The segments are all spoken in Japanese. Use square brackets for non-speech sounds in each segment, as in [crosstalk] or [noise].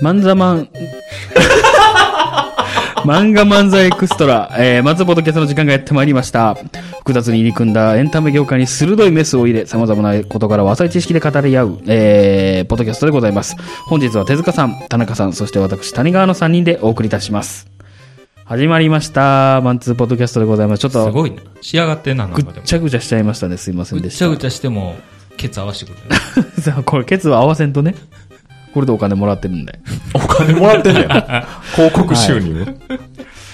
漫画マン、漫画漫才エクストラ、えー、松本キャスの時間がやってまいりました。複雑に入り組んだエンタメ業界に鋭いメスを入れ、様々なことから浅い知識で語り合う、えー、ポッドキャストでございます。本日は手塚さん、田中さん、そして私、谷川の3人でお送りいたします。始まりました。マンツーポッドキャストでございます。ちょっと、すごいな。仕上がってんな、なんぐかでもっ。ちゃぐちゃしちゃいましたね。すいませんでした。ぐっちゃぐちゃしても、ケツ合わせてくる、ね。さあこれ、ケツは合わせんとね。これでお金もらってるんで。お金もらってんねや。[laughs] 広告収入？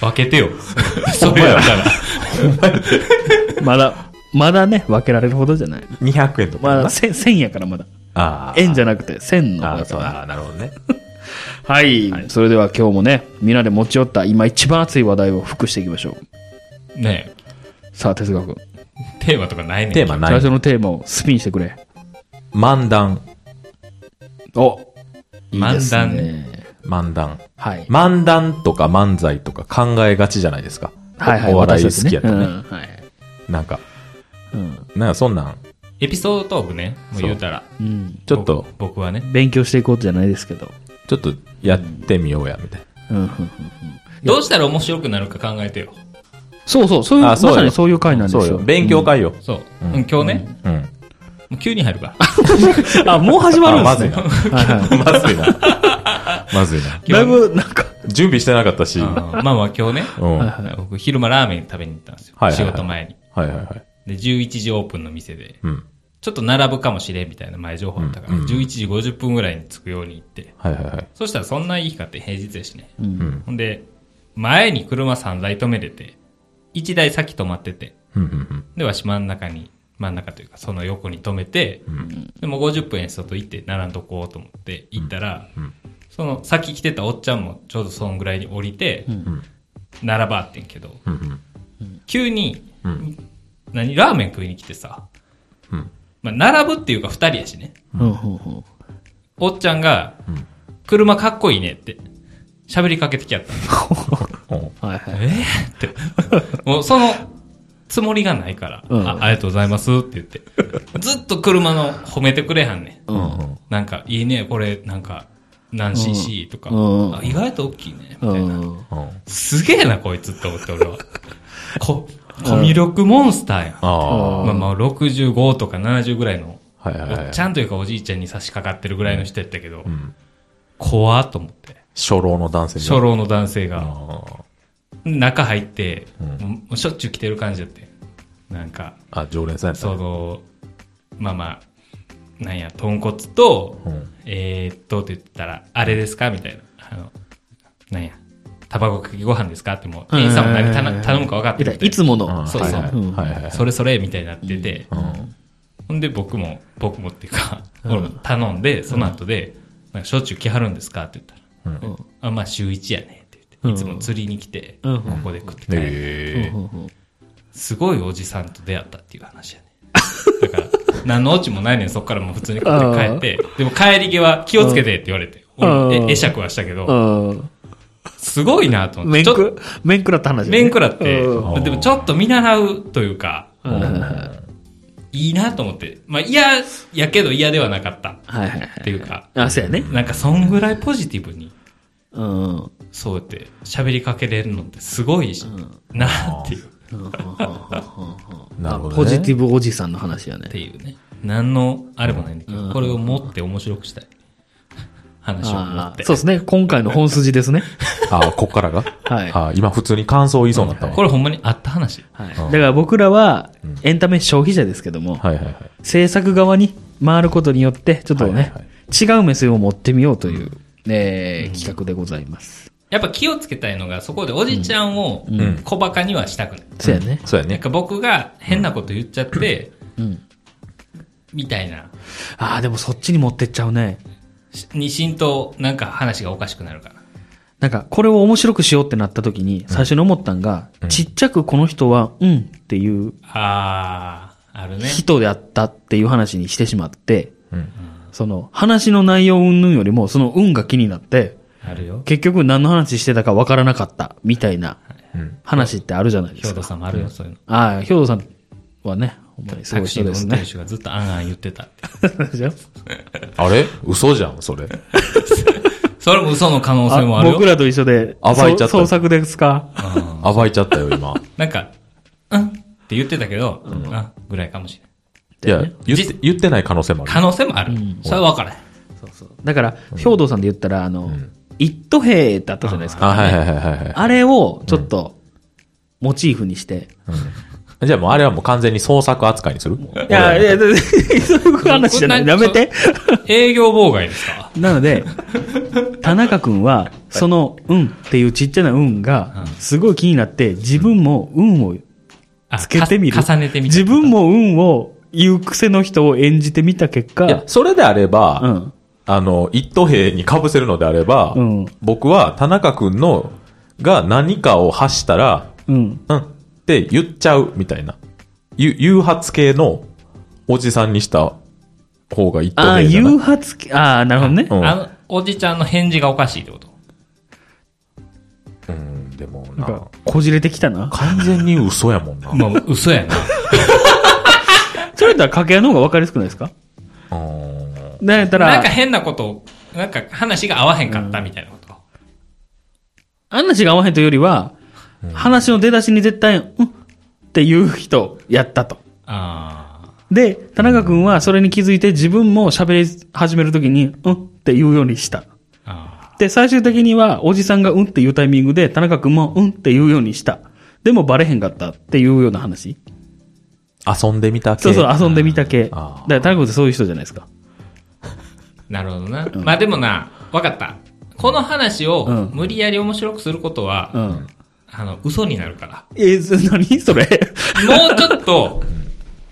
分けてよ。[laughs] それやったら。まだ、まだね、分けられるほどじゃない。200円とかな。まだ、1000 1000やからまだ。ああ。円じゃなくて、1000のああ、やから。そうああ、なるほどね。はい。それでは今日もね、みんなで持ち寄った今一番熱い話題を復していきましょう。ねえ。さあ、哲学君。テーマとかないねんテーマない最初。のテーマをスピンしてくれ。漫談。おいいです漫ね。漫談。はい。漫談とか漫才とか考えがちじゃないですか。はいはい。お笑い好きやったね。うんはい。なんか、うん。なんかそんなん、エピソードトークね。もう言うたら。うん。ちょっと、僕僕はね。勉強していこうじゃないですけど。ちょっとやってみようや、みたいうんうんうんうん。どうしたら面白くなるか考えてよ。そうそう、そういう、な。まさにそういう回なんなですよ。勉強会よ。そう。うん今日ね、うん。もう急に入るから。[laughs] あ、もう始まるんすね。まずいな。はいは [laughs] まずいな。まずいな。い。だいぶ、なんか、準備してなかったし。うんうん。まあまあ今日ね、はい僕昼間ラーメン食べに行ったんですよ。はいはいはい仕事前に。はいはい。で、11時オープンの店で、うん。ちょっと並ぶかもしれんみたいな前情報あったから、うんうん。11時50分ぐらいに着くように行って、はいはいはい。そしたらそんないい日かって平日やしね。うん。ほんで、前に車3台止めれて、1台先止まってて、うんうんで、わし真ん中に、真ん中というかその横に止めて、でも50分やし外行って並んどこうと思って行ったら、その先来てたおっちゃんもちょうどそんぐらいに降りて、並ばってんけど、うんうん。急に、ん。何、ラーメン食いに来てさ、うんまあ、並ぶっていうか二人やしね。うんうんうん。おっちゃんが、車かっこいいねって、喋りかけてきやったはいはい。えー？って。もうそのつもりがないから、うんあ、ありがとうございますって言って。ずっと車の褒めてくれはんねん。うん。なんか、いいね、これ、なんか、何 cc とか、うんあ、意外と大きいね、みうたいな。ん。うんすげえな、こいつって思って、俺は。こ、コミュ力モンスターやん。あまあまあ、65とか70ぐらいの、おっち。ゃんというかおじいちゃんに差し掛かってるぐらいの人やったけど、ん怖っと思って。初老の男性初老の男性が。あ中入って、うしょっちゅう来てる感じだって。なんか、あ。あ、常連さんやったその、まあまあ、なんや、豚骨と、うんえーっと、って言ったら、あれですかみたいな。あの、なんや、卵かけご飯ですか？ってもう、店員さんも何頼頼むか分かってるい。いつもの。うんそうそう。はいうん。はいはい。はい。それそれみたいになってて、うん。ほんで僕も、僕もっていうか、頼んで、その後で、なんかしょっちゅう来はるんですか？って言ったら、あ、まあ週1やねって言って、いつも釣りに来て、うん。ここで食って帰る。すごいおじさんと出会ったっていう話やね。だから、何のオチもないねん、そっからもう普通に食って帰って、でも帰り際気をつけてって言われて、俺、うん。え会釈はしたけど、うん。すごいなと思って、面食、面食らった話ね。面食らって、うんでもちょっと見習うというか、いいなと思って、まあ嫌やけど嫌ではなかったっはいはいはい。ていうか、あ、そうやね。なんかそんぐらいポジティブに、うん。そうやって喋りかけれるのってすごいし、なっていう、なるほどね。ポジティブおじさんの話やねっ。ていうね。何のあれもないんだけど、これを持って面白くしたい。話を持って。そうですね。今回の本筋ですね。[laughs] あ、こっからが？はいあ、今普通に感想言いそうになったわ。これほんまにあった話。はい。だから僕らは、エンタメ消費者ですけども、はいはいはい。制作側に回ることによって、ちょっとね、はいはいはい違う目線を持ってみようという、えー企画でございます。やっぱ気をつけたいのが、そこでおじちゃんをん小馬鹿にはしたくない。そうやね。なんそうやね。か僕が変なこと言っちゃって、うん。みたいな、ああ、でもそっちに持ってっちゃうね。しに浸透、なんか話がおかしくなるから。なんか、これを面白くしようってなった時に、最初に思ったんが、ちっちゃくこの人は、うんっていうあー、あるね。人であったっていう話にしてしまって、うん。その、話の内容云々よりも、その運が気になって、あるよ。結局何の話してたかわからなかった、みたいなうん。話ってあるじゃないですか。兵頭さんもあるよ、そういうの。ああ、兵頭さんはね、ほんまにタクシーの人ですね運転。手がずっとあんあん言ってたって。あれ？嘘じゃん、それ。[laughs] それも嘘の可能あ性もあるよ。僕らと一緒で、暴いちゃったそう創作ですか？暴いちゃったよ、今。なんか、うん？って言ってたけど、あぐらいかもしれない。いや、言って、言ってない可能性もある。可能性もある。それは分からへん。そうそう。だから、兵道さんで言ったら、あの、一途兵ってあったじゃないですか。あ、はいはいはいはいはい。あれを、ちょっと、モチーフにして。じゃあもうあれはもう完全に創作扱いにする？いや、いや、[laughs] そういう話じゃない。やめて。営業妨害ですかなので、田中くんは、その、うんっていうちっちゃな運が、すごい気になって、自分も運をあつけてみる。か重ねてみた。自分も運を言う癖の人を演じてみた結いや果、、それであれば、うん。あの、一等兵に被せるのであれば、うん僕は田中くんの、が何かを発したら、うん。うんって言っちゃうみたいな。ゆ誘発系のおじさんにした方が一等ああ、兵じゃない？誘発系、ああ、なるほどね。うんあの、おじちゃんの返事がおかしいってこと？うん、でもななんか、こじれてきたな。完全に嘘やもんな。[laughs] まあ、嘘やな。[laughs] それだったら掛け合いの方が分かりやすくないですか？うんなんやったらなんか、変なことを、なんか話が合わへんかったみたいなこと？話が合わへんというよりは、話の出だしに絶対、うんっていう人やったと。あで、田中君はそれに気づいて自分も喋り始めるときに、うんって言うようにした。あ。あで、最終的には、おじさんがうんっていうタイミングで、田中君もうんって言うようにした。でもバレへんかったっていうような話。遊んでみた系。そうそう、遊んでみた系。だかあら田中君ってそういう人じゃないですか。あ。[laughs] なるほどな。まあでもな、わかった。この話をうん無理やり面白くすることは、うん。あの、嘘になるから。え何？それ？もうちょっと、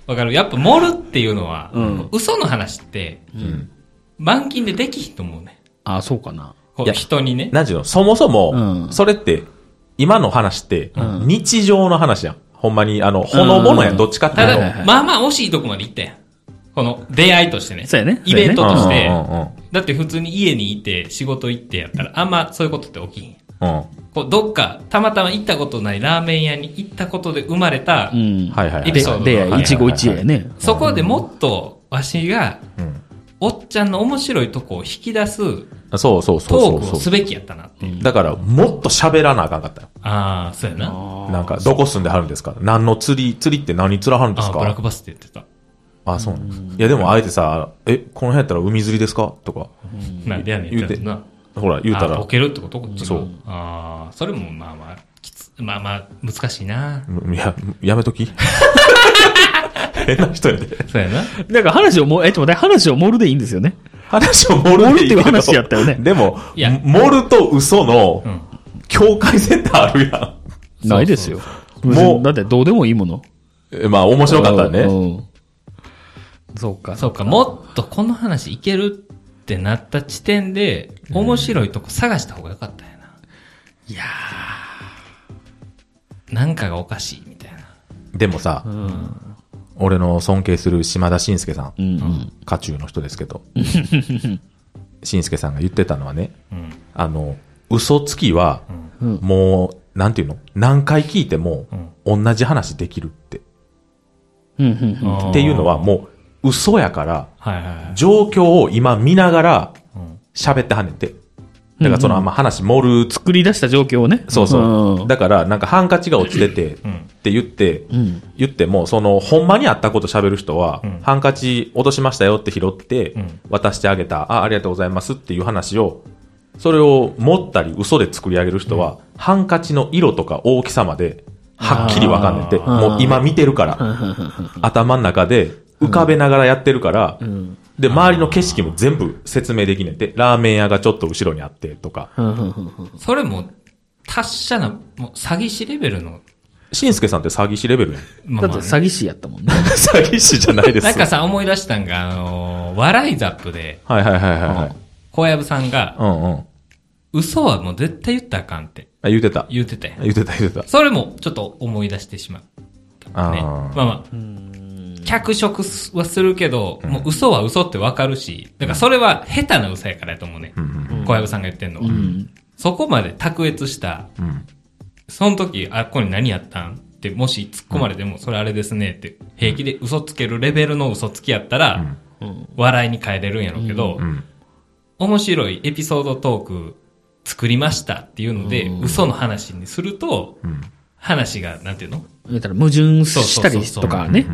わかる？やっぱ盛るっていうのは、うん嘘の話って、ん満勤でできひんと思うね。あ、そうかな。いや人にね。なんちゅうの、そもそも、うんそれって、今の話って、ん日常の話やん。ほんまに、あの、ほのぼのやうんん、どっちかってたいうと。だ、まあまあ惜しいとこまで行ったやん。この出会いとしてね。そうやねイベントとして、うんうんだって普通に家にいて仕事行ってやったら、あんまそういうことって起きひん。うん。うん。こう、どっか、たまたま行ったことないラーメン屋に行ったことで生まれた、うん。はいはいはい。エピソードで、はい一期一会やね。そこでもっと、わしが、うんおっちゃんの面白いとこを引き出すそうそうそうトークをすべきやったなっていう。う。だから、もっと喋らなあかんかったよ。ああ、そうやな。なんか、どこ住んではるんですか？何の釣り、釣りって何釣らはるんですああ、ブラッかクバスって言ってた。あ、そうなんです。いや、でも、あえてさ、え、この辺やったら海釣りですか？とか、なんでやねん言うてな。ほら、言うたらあボ、ケるってこと？こっちがそう。ああ、それもまあまあ、きつ、まあまあ、難しいな。いや、やめとき。[laughs] 変な人やで。そうやな。だから話をも、え、ちょっと待って、話を盛るでいいんですよね。話を盛る盛るっていう話やったよねでも、盛ると嘘のうん。境界線ってあるやん。ないですよ。うもう、だってどうでもいいもの。えまあ、面白かったらね。うん。そうか。そうか、もっとこの話いけるってなった地点で、面白いとこ探した方がよかったんやな。いやなんかがおかしいみたいな。でもさ、俺の尊敬する島田紳介さん、うんうん。家中の人ですけど、[laughs] 紳介さんが言ってたのはね、うん。あの、嘘つきは、うんもう、なんていうの？何回聞いても、同じ話できるって。うんうんうん。っていうのは、もう、嘘やから、はいはいはい。状況を今見ながらうん、喋ってはんねんて。だからその、まあ、話盛る、作り出した状況をね。そうそう。んだから、なんかハンカチが落ちてて、うん。って言って、うん。言っても、その、ほんまにあったこと喋る人は、うん。ハンカチ落としましたよって拾って、うん。渡してあげた、あ、ありがとうございますっていう話を、それを持ったり嘘で作り上げる人は、ハンカチの色とか大きさまで、はっきりわかんねんて。もう今見てるから、頭の中で浮かべながらやってるから、んで、周りの景色も全部説明できねんて。ラーメン屋がちょっと後ろにあってとか。それも、達者な、もう詐欺師レベルの、しんすけさんって詐欺師レベルやん。まあまあだって詐欺師やったもんね。[laughs] 詐欺師じゃないですなんかさ、思い出したんが、あのー笑いザップで、はいはいはいはいはい。小籔さんが、うんうん。嘘はもう絶対言ったらあかんってあ言うてた。言ってたやん。言うてた言うてた。それもちょっと思い出してしまった。ね。あーまあまあ、脚色はするけど、もう嘘は嘘ってわかるし、だからそれは下手な嘘やからやと思うね。小籔さんが言ってんのは。うん。そこまで卓越した、うん。その時、あ、ここに何やったんってもし突っ込まれても、それあれですねって、平気で嘘つけるレベルの嘘つきやったら、笑いに変えれるんやろうけど、うん。面白いエピソードトーク作りましたっていうので、嘘の話にすると、うん。話が、なんていうの？言ったら矛盾したりとかね。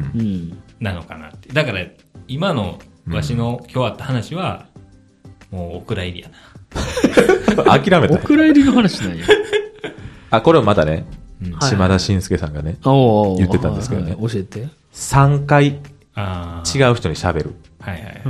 なのかなって。だから、今のわしの今日あった話は、もうお蔵入りやな。[laughs] 諦めた。お蔵入りの話なんや。[laughs] あ、これをまたね、はい島田紳介さんがね、言ってたんですけどねはいはい教えて。3回ああ。違う人に喋る。はいはい。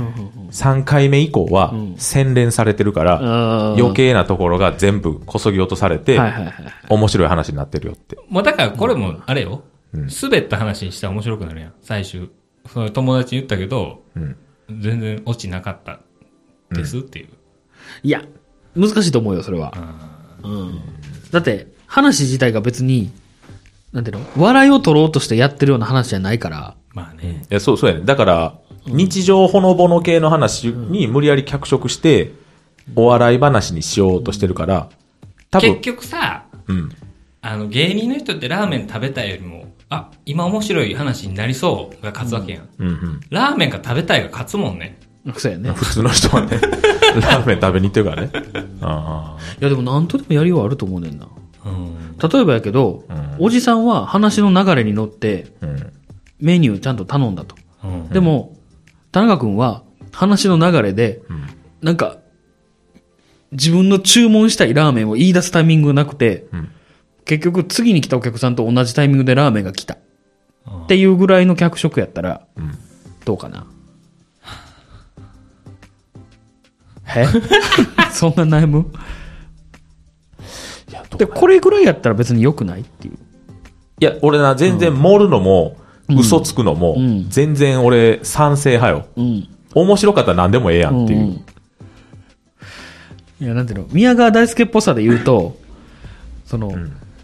3回目以降は洗練されてるから、あー余計なところが全部こそぎ落とされて、はいはいはい。面白い話になってるよって。もうだからこれも、あれようん。滑った話にしたら面白くなるやん。最終。その友達に言ったけど、うん。全然落ちなかったですっていう。いや、難しいと思うよ、それは。うん。だって、話自体が別に、なんていうの？笑いを取ろうとしてやってるような話じゃないから。まあね。いや、そう、そうやね。だから、日常ほのぼの系の話に無理やり脚色して、お笑い話にしようとしてるから、多結分、局さ、うん。あの、芸人の人ってラーメン食べたいよりも、あ、今面白い話になりそうが勝つわけやん。うんうん。ラーメンが食べたいが勝つもんね。そうやね。普通の人はね、[laughs] ラーメン食べに行ってるからね。あいや、でもなんとでもやりようあると思うねんな。うん。例えばやけど、おじさんは話の流れに乗ってあ。うん。メニューちゃんと頼んだと。うん。でも、田中君は話の流れで、んなんか、自分の注文したいラーメンを言い出すタイミングがなくて、ん結局次に来たお客さんと同じタイミングでラーメンが来た。っていうぐらいの脚色やったら、んどうかな。え？[laughs] そんな悩む？で、これぐらいやったら別に良くないっていう。いや、俺な、全然盛るのも、嘘つくのも、ん全然俺賛成派よ。うん。面白かったら何でもええやんっていう。んんいや、なんていうの、宮川大輔っぽさで言うと、その、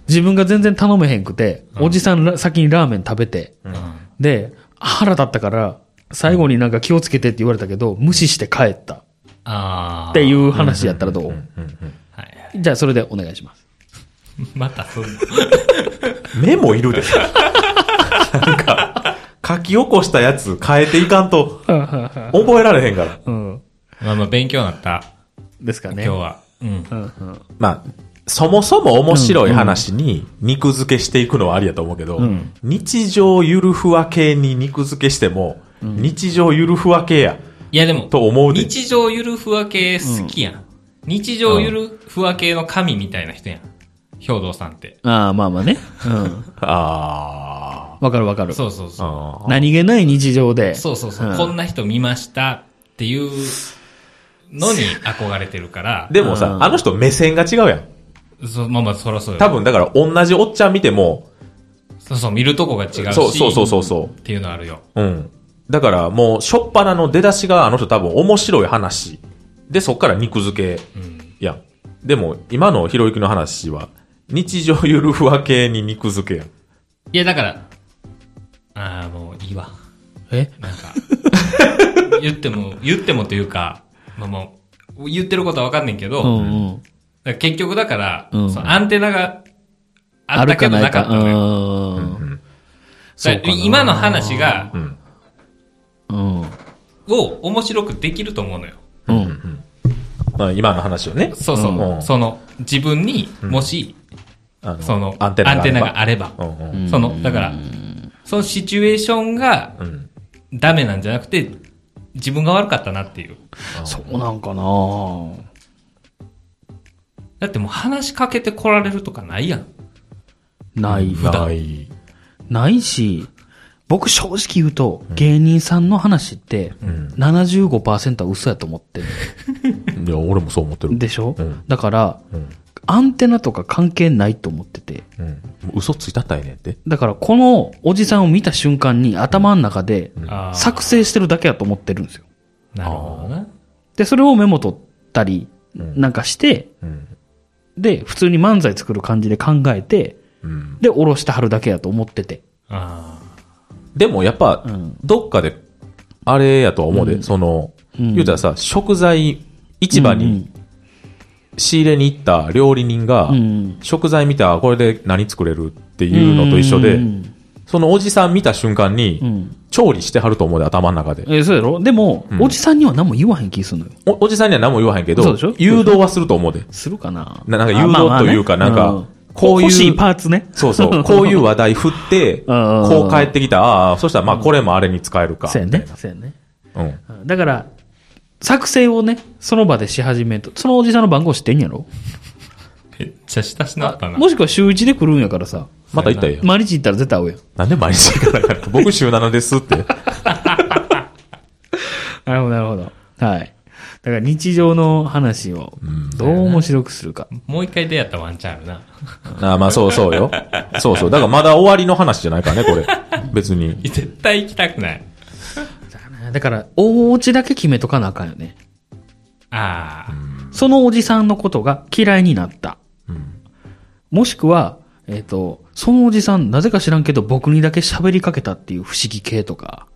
自分が全然頼めへんくて、おじさんら先にラーメン食べて、で、腹立ったから、最後になんか気をつけてって言われたけど、無視して帰ったっ。ていう話やったらどう？じゃあそれでお願いします。[laughs] またそんな。目もいるで。なんか、書き起こしたやつ変えていかんと、覚えられへんから。うん。まあまあ勉強になった。ですかね。今日は。うん。うんうん。まあ、そもそも面白い話に肉付けしていくのはありやと思うけど、日常ゆるふわ系に肉付けしても、日常ゆるふわ系や。いやでも、と思うで日常ゆるふわ系好きやん。日常ゆるふわ系の神みたいな人やん。兵道さんって。ああ、まあまあね。うん。[laughs] あわかるわかる。そうそうそう。あ。何気ない日常で。そうそうそう、うんこんな人見ましたっていうのに憧れてるから。でもさ、あの人目線が違うやん。そう、まあまあそらそうよ。多分だから同じおっちゃん見ても、そうそう、見るとこが違うし。そうそうそうそうそうっていうのあるよ。うん。だからもう、しょっぱなの出だしがあの人多分面白い話。で、そっから肉付け。やん。でも、今のひろゆきの話は、日常ゆるふわ系に肉付けやん。いや、だから、ああ、もういいわ。え？なんか、言っても、言ってもというか、まあもう、言ってることはわかんねんけど、うんうん。結局だから、うんそのアンテナがあったけどかなか。ったのよ。うん。今の話が、うん。うん。を面白くできると思うのよ。うん。まあ今の話をね。そうそう。うんその、自分に、もし、あのその、アンテナがあれば。うんうん。その、だから、そのシチュエーションがうん。ダメなんじゃなくて、自分が悪かったなっていう。そうなんかなだってもう話しかけて来られるとかないやん。ない。普段ない。ないし、僕正直言うと、芸人さんの話って、ん75%は嘘やと思ってる。[laughs] いや、俺もそう思ってる。でしょ、うんだから、んアンテナとか関係ないと思ってて。うん。嘘ついたったらええねんって。だから、このおじさんを見た瞬間に頭の中であー作成してるだけやと思ってるんですよ。なるほどな。で、それをメモ取ったり、なんかして、うん。で、普通に漫才作る感じで考えて、うん。で、下ろしてはるだけやと思ってて。あでもやっぱ、ん。どっかで、あれやとは思うで、その、言うたらさ、食材、市場に仕入れに行った料理人が、うん。食材見た、これで何作れるっていうのと一緒で、うんそのおじさん見た瞬間に、うん。調理してはると思うで、頭の中で。え、そうやろ？でも、うんおじさんには何も言わへん気するのよ。おおじさんには何も言わへんけどそうでしょ、誘導はすると思うで。するかな？ななんか誘導というかなんかこういう欲しいパーツね。そうそう。[laughs] こういう話題振って、うんうんこう帰ってきた。ああ、そしたらまあこれもあれに使えるか。そうやね。そうやね。うん。うんだから、作成をね、その場でし始めると、そのおじさんの番号知ってんやろ？めっちゃ親しなったな。もしくは週1で来るんやからさ、また言ったら。毎日行ったら絶対会うやん。なんで毎日行かなかった僕週7ですって。[laughs] なるほど、なるほど。はい。だから日常の話をどう面白くするか。もう一回出会ったワンチャンあるな。ああまあそうそうよ。そうそう。だからまだ終わりの話じゃないからね、これ。別に。絶対行きたくない。だから、お家だけ決めとかなあかんよね。ああ。そのおじさんのことが嫌いになった。もしくは、えっ、と、そのおじさん、なぜか知らんけど僕にだけ喋りかけたっていう不思議系とか。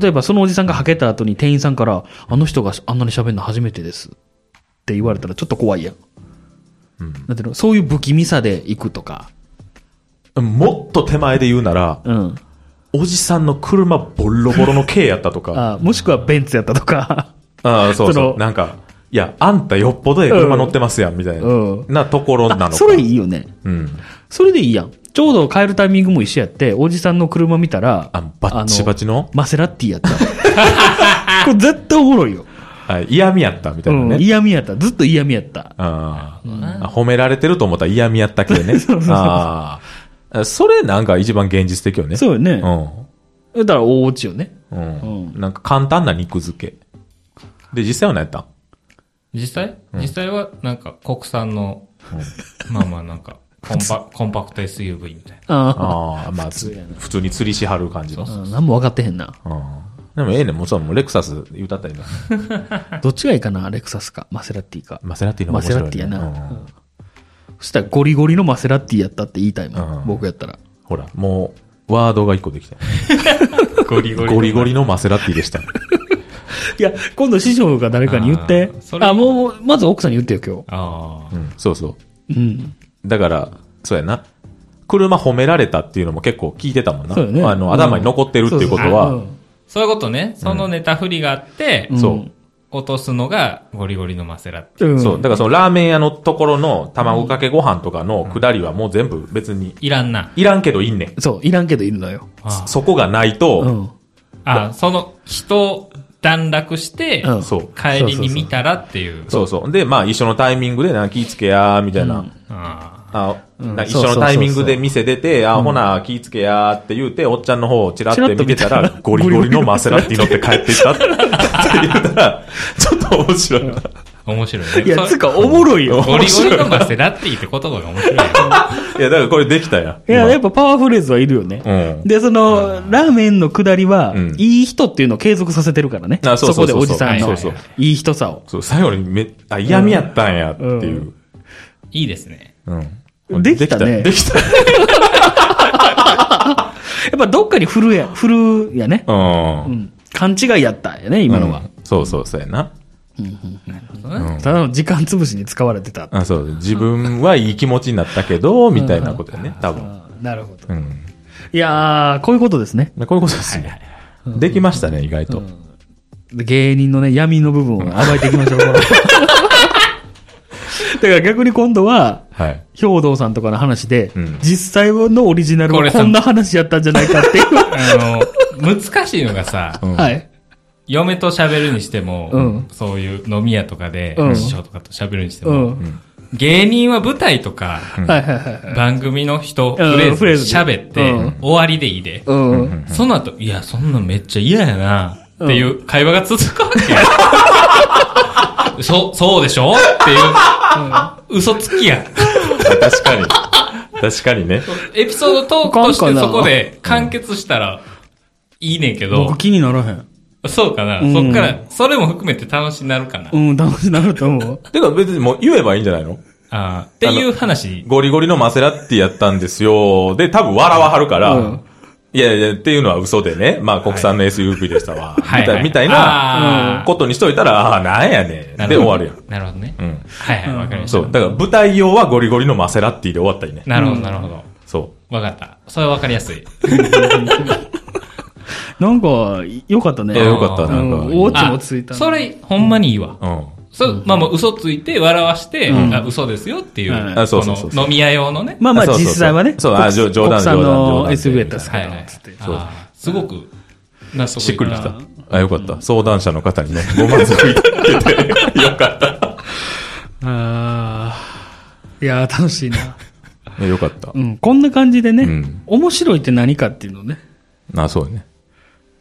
例えばそのおじさんがはけた後に店員さんから、あの人があんなに喋るの初めてです。って言われたらちょっと怖いやん。なんていうの？そういう不気味さで行くとか。もっと手前で言うなら、うん。おじさんの車ボロボロの軽やったとか。[laughs] あもしくはベンツやったとか。ああ、そうそう。なんか、いや、あんたよっぽどええ車乗ってますやん、みたいな。うんなところなのか。あそれいいよね。うん。それでいいやん。ちょうど帰るタイミングも一緒やって、おじさんの車見たら、あ、バッチバチの？マセラッティやった。[laughs] これ絶対おもろいよ。はい嫌味やった、みたいなうん。ね。嫌味やった。ずっと嫌味やった。あーあ褒められてると思ったら嫌味やったけどね。[laughs] ああ。それなんか一番現実的よね。そうよね。うだから大落ちよね。ん。うん。なんか簡単な肉付け。で、実際は何やったん？実際？実際はなんか国産の、まあまあなんか、コンパ、[laughs] コンパクト SUV みたいな。あああ、まあ、普通に釣りしはる感じの。あ。何も分かってへんな。うんでもええねん、もうそう、もうレクサス言うたったらいいな。[laughs] どっちがいいかなレクサスか、マセラティか。マセラティの方マセ。ラティやな。うんうんそしたらゴリゴリのマセラティやったって言いたいもん。うん僕やったら。ほら、もう、ワードが一個できた。[laughs] ゴリゴリ。ゴリゴリのマセラティでした。いや、今度師匠が誰かに言ってあもう、まず奥さんに言ってよ、ああ。うん、そうそう。今日。うん。だから、そうやな。車褒められたっていうのも結構聞いてたもんな。そうよねあの、うん頭に残ってるっていうことは、うんそういうことね。そのネタ振りがあって、うんそう。落とすのがゴリゴリのマセラって。うんそう。だからそのラーメン屋のところの卵かけご飯とかのくだりはもう全部別に、いらんな。いらんけどいいねん。そう、いらんけどいるのよ。あそこがないと、うん。あ、その人段落して、うんそう。帰りに見たらっていう。そうそう。で、まあ一緒のタイミングでな、気ぃつけや、みたいな。ああうんな一緒のタイミングで店出て、あ、ほな、気ぃつけやって言うて、おっちゃんの方をチラッて見てたら、ゴリゴリのマセラティ乗って帰ってきたって言ったら、[laughs] ちょっと面白いな。あ、面白いね。いや、そつうか、おもろいよ。ゴリゴリのマセラって言って言葉が面白いよ。いや、だからこれできたや。いや、今やっぱパワーフレーズはいるよね。うん。で、その、ラーメンの下りは、うんいい人っていうのを継続させてるからね。あそうそうそうそうこでおじさんのいい人さを。そう、最後にめ、あ、嫌味やったんやっていう。いいですね。うん。できたねできた。で [laughs] やっぱどっかに振るや、振るやね。う。うんん。勘違いやったんやね、今のは。うんそうそう、そうやな。ただの時間潰しに使われてた。あそう。自分はいい気持ちになったけど、みたいなことやね、多分。なるほど。うん。いやー、こういうことですね。こういうことですね。できましたね、意外と。で芸人のね、闇の部分を暴いていきましょう。[laughs] だから逆に今度は、はい。兵道さんとかの話で、うん実際のオリジナルはこんな話やったんじゃないかっていう。あの、難しいのがさ、うんはい。嫁と喋るにしても、うんそういう飲み屋とかで、うん師匠とかと喋るにしてうも、ん。芸人は舞台とか。番組の人、うんフレーズズ喋って、うん終わりでいいで。うん。その後、いや、そんなんめっちゃ嫌やな、っていう会話が続くわけ。そ、そうでしょ？っていう、嘘つきや。確かに。確かにね。エピソードトークとしてそこで完結したらいいねんけど僕、気にならへん。そうかな、うんそっから、それも含めて楽しになるかな。うん、楽しくなると思う。[laughs] てか別にもう言えばいいんじゃないの？あーっていう話、ゴリゴリのマセラッティやったんですよ。で、多分笑わはるから、うんいやいや、っていうのは嘘でね。まあ、国産の SUV でしたわ。はいみたいみたいあーなことにしといたら、ああー、なんやねん。で終わるやん。なるほどね。うん。はいはい、わかりました。そう。だから、舞台用はゴリゴリのマセラッティで終わったりね。なるほど、なるほど。そわかった。それはわかりやすい。[laughs] [laughs] なんか、よかったね。よかったなんかうんオチもついた。それ、ほんまにいいわ。う。うん。そう、まあもう嘘ついて、笑わして、うんあ嘘ですよっていう、はいあそうそうそうこの飲み屋用のね。まあまあそうそうそう実際はね。そうあ冗冗談冗談冗の談 SUV やったっすけどはいはい。つって。すごく、納得しっくりきたあ。あ、よかった。相談者の方にね、ご満足いただけて、よかった。[laughs] ああ。いやー、楽しいな。[laughs] ねよかったう。ん。こんな感じでね、うん面白いって何かっていうのをね、あ、そうね。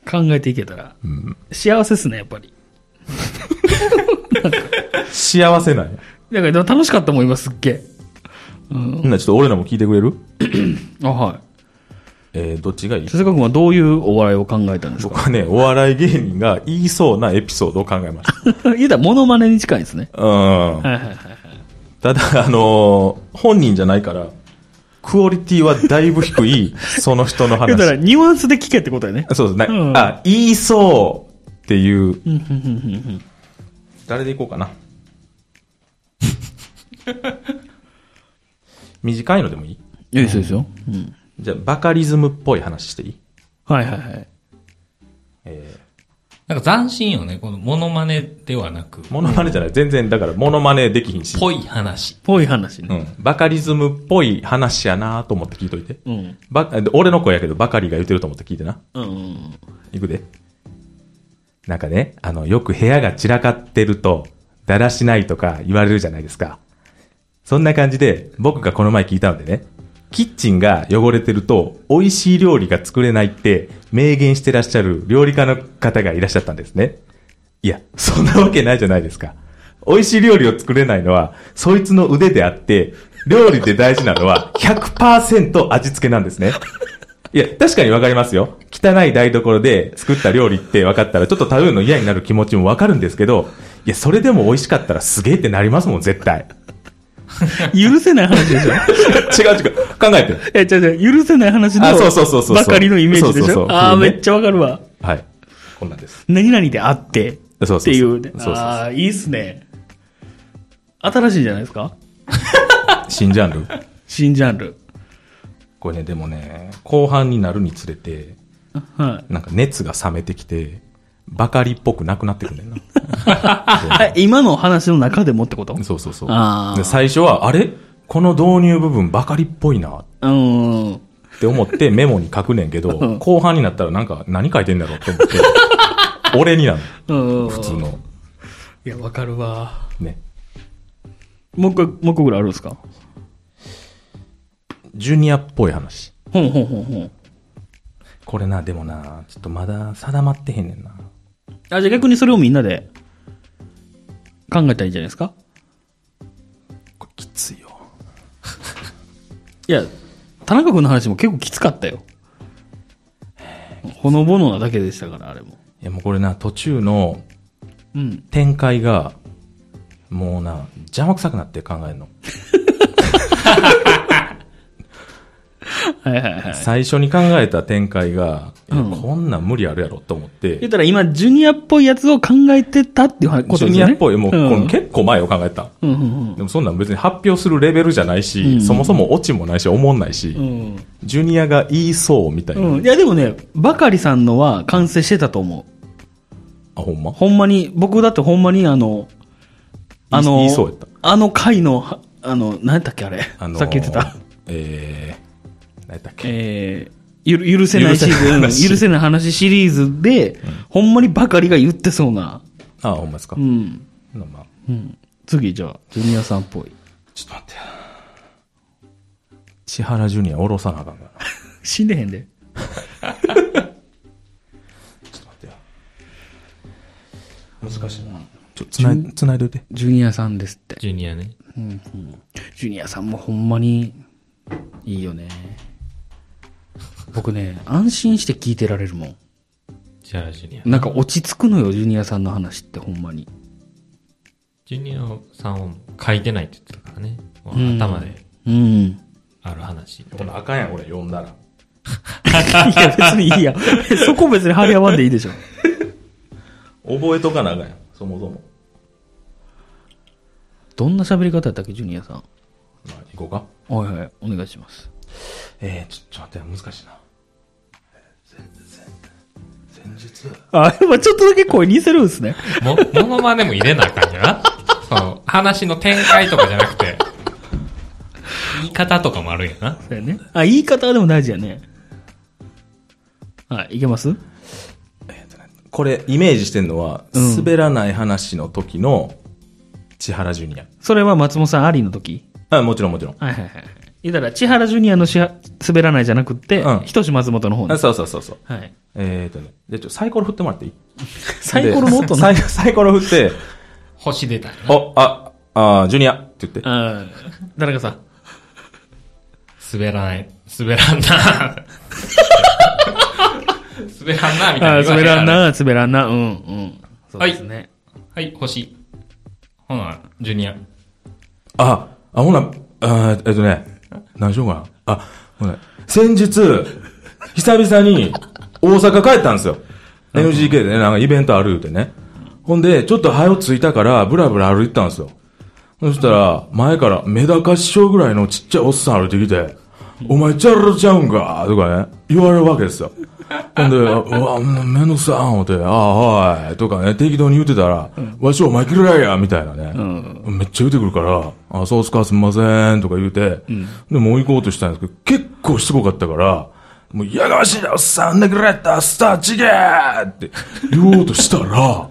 考えていけたら、うん。幸せっすね、やっぱり。幸せなんや。だからでも楽しかったもん、今すっげえ。うん。ならちょっと俺らも聞いてくれる？[clears throat] あ、はい。えー、どっちがいい？瀬坂君はどういうお笑いを考えたんですか？僕はね、お笑い芸人が言いそうなエピソードを考えまし [laughs] 言うたらモノマネに近いですね。た。うん。はいはいはい。ただ、あのー本人じゃないから、クオリティはだいぶ低い、その人の話。言うたらニュアンスで聞けってことやね。そうですね。うんあ、言いそうっていう。誰でいこうかな。[laughs] 短いのでもいい？いいですよ、ですよ。うん。じゃあ、バカリズムっぽい話していい？はいはいはい。えなんか斬新よね、このモノマネではなく、ー、モノマネじゃない。全然、だから、モノマネできひんし。ぽい話。ぽい話ね。うん。バカリズムっぽい話やなと思って聞いといて。うん。ば、俺の声やけど、バカリが言ってると思って聞いてな。うん。うん。いくで。なんかね、あの、よく部屋が散らかってると、だらしないとか言われるじゃないですか。そんな感じで、僕がこの前聞いたのでね、キッチンが汚れてると、美味しい料理が作れないって、明言してらっしゃる料理家の方がいらっしゃったんですね。いや、そんなわけないじゃないですか。美味しい料理を作れないのは、そいつの腕であって、料理で大事なのは100%味付けなんですね。いや、確かにわかりますよ。汚い台所で作った料理って分かったら、ちょっと食べるの嫌になる気持ちもわかるんですけど、いや、それでも美味しかったらすげえってなりますもん、絶対。[laughs] 許せない話でしょ？[laughs] 違う違う。考えて。え、違う違う、許せない話のあそうそうそうそうばかりのイメージでしそうそうそうょああ、めっちゃわかるわ。はい。こんなんです。何々であって、そうそうっていうああ、いいっすね。新しいじゃないですか？[laughs] 新ジャンル？新ジャンル。これね、でもね、後半になるにつれて、はなんか熱が冷めてきて、バカリっぽくなくなってくんねんな。[laughs] 今の話の中でもってこと？そうそうそう。で最初は、あれ？この導入部分バカリっぽいなっうーん。て思ってメモに書くねんけど、うん後半になったらなんか何書いてんだろうって思って、[laughs] 俺になるうん。普通。の。いや、わかるわ。ね。もう一個、もう一個ぐらいあるんですか？ジュニアっぽい話。ほんほんほんほん。これな、でもな、ちょっとまだ定まってへんねんな。あ、じゃあ逆にそれをみんなで考えたらいいんじゃないですか？これきついよ。[laughs] いや、田中君の話も結構きつかったよ。ほのぼのなだけでしたから、あれも。いやもうこれな、途中のうん。展開が、もうな、邪魔くさくなって考えるの。[laughs] [laughs] はいはいはい。最初に考えた展開が、うんこんなん無理あるやろと思って、言ったら今、ジュニアっぽいやつを考えてたっていうことジですよね。ュニアっぽい、もう、んこの結構前を考えた。うんうんでもそんなん別に発表するレベルじゃないし、うんそもそもオチもないし、思んないし、うん。ジュニアが言いそうみたいな。うん。いや、でもね、バカリさんのは完成してたと思う。あ、ほんま？ほんまに、僕だってほんまにあの、あの、あの回の、はあの、何やったっけあれ。あのーさっき言ってた。。えー、何やったっけ？えー、ゆる許せないシリーズ、許せない話うん許せない話シリーズで、ほんまにばかりが言ってそうな。あ、ほんまですか？うん。まあまあ、うん。次、じゃあ、ジュニアさんっぽい。ちょっと待ってや。千原ジュニア下ろさなあかんからな。[laughs] 死んでへんで。ちょっと待ってや。難しいな。ちょ、つない、つないどいて。ジュニアさんですって。ジュニアね。ジュニアさんもほんまに、いいよね。僕ね、安心して聞いてられるもん。千原ジュニア。なんか落ち着くのよ、ジュニアさんの話ってほんまに。ジュニアさんを書いてないって言ってたからね。頭でうん。ある話。ほな、あかんやん、俺、読んだら。[laughs] いや、別にいいや。[laughs] そこ別に張り合わんでいいでしょ。覚えとかなあかんやん。そもそも。どんな喋り方やったっけ、ジュニアさん。まあ、行こうか。はいはい、お願いします。えー、ちょ、ちょっと待って、難しいな。先日？あ、ちょっとだけ声似せるんですね。も、ものまねも入れなあかんじゃな。[laughs] その、話の展開とかじゃなくて、言い方とかもあるんやな。そうやね。あ、言い方でも大事やね。はい、いけます？これ、イメージしてんのは、うん滑らない話の時の千原ジュニア。それは松本さんありの時？あ、もちろんもちろん。はいはいはい。言ったら、千原ジュニアのしは滑らないじゃなくって、うんひとし松本の方ねあ。そうそうそうそう。はい。えーとね。で、ちょ、サイコロ振ってもらっていい？[laughs] サイコロの？音でなサイサイコロ振って、星出たよな。お、あ、あ、ジュニアって言って。あ誰かさん。滑らない。滑らんな。[laughs] 滑らんな、みたいなあ言わへ滑らん。な、滑らんな、うん、うん。そうですね。はい、星。ほな、ジュニア。あ、あ、ほな、あえっとね、何しようかな。あ、ほら、先日、久々に大阪帰ったんですよ。NGK でね、なんかイベントあるってね。ほんで、ちょっと早う着いたから、ブラブラ歩いてたんですよ。そしたら、前からメダカ師匠ぐらいのちっちゃいおっさん歩いてきて、お前チャラちゃうんか？とかね、言われるわけですよ。ほんで、うわ、めんどくさー思って、ああ、はい、とかね、適当に言ってたら、わしお前嫌いや、みたいなね。めっちゃ言ってくるから、あ、そうっすか、すみません、とか言うて、で、もう行こうとしたんですけど、結構しつこかったから、もう、やがましいな、おっさん、あんだけらやった、スターちげーって言おうとしたら、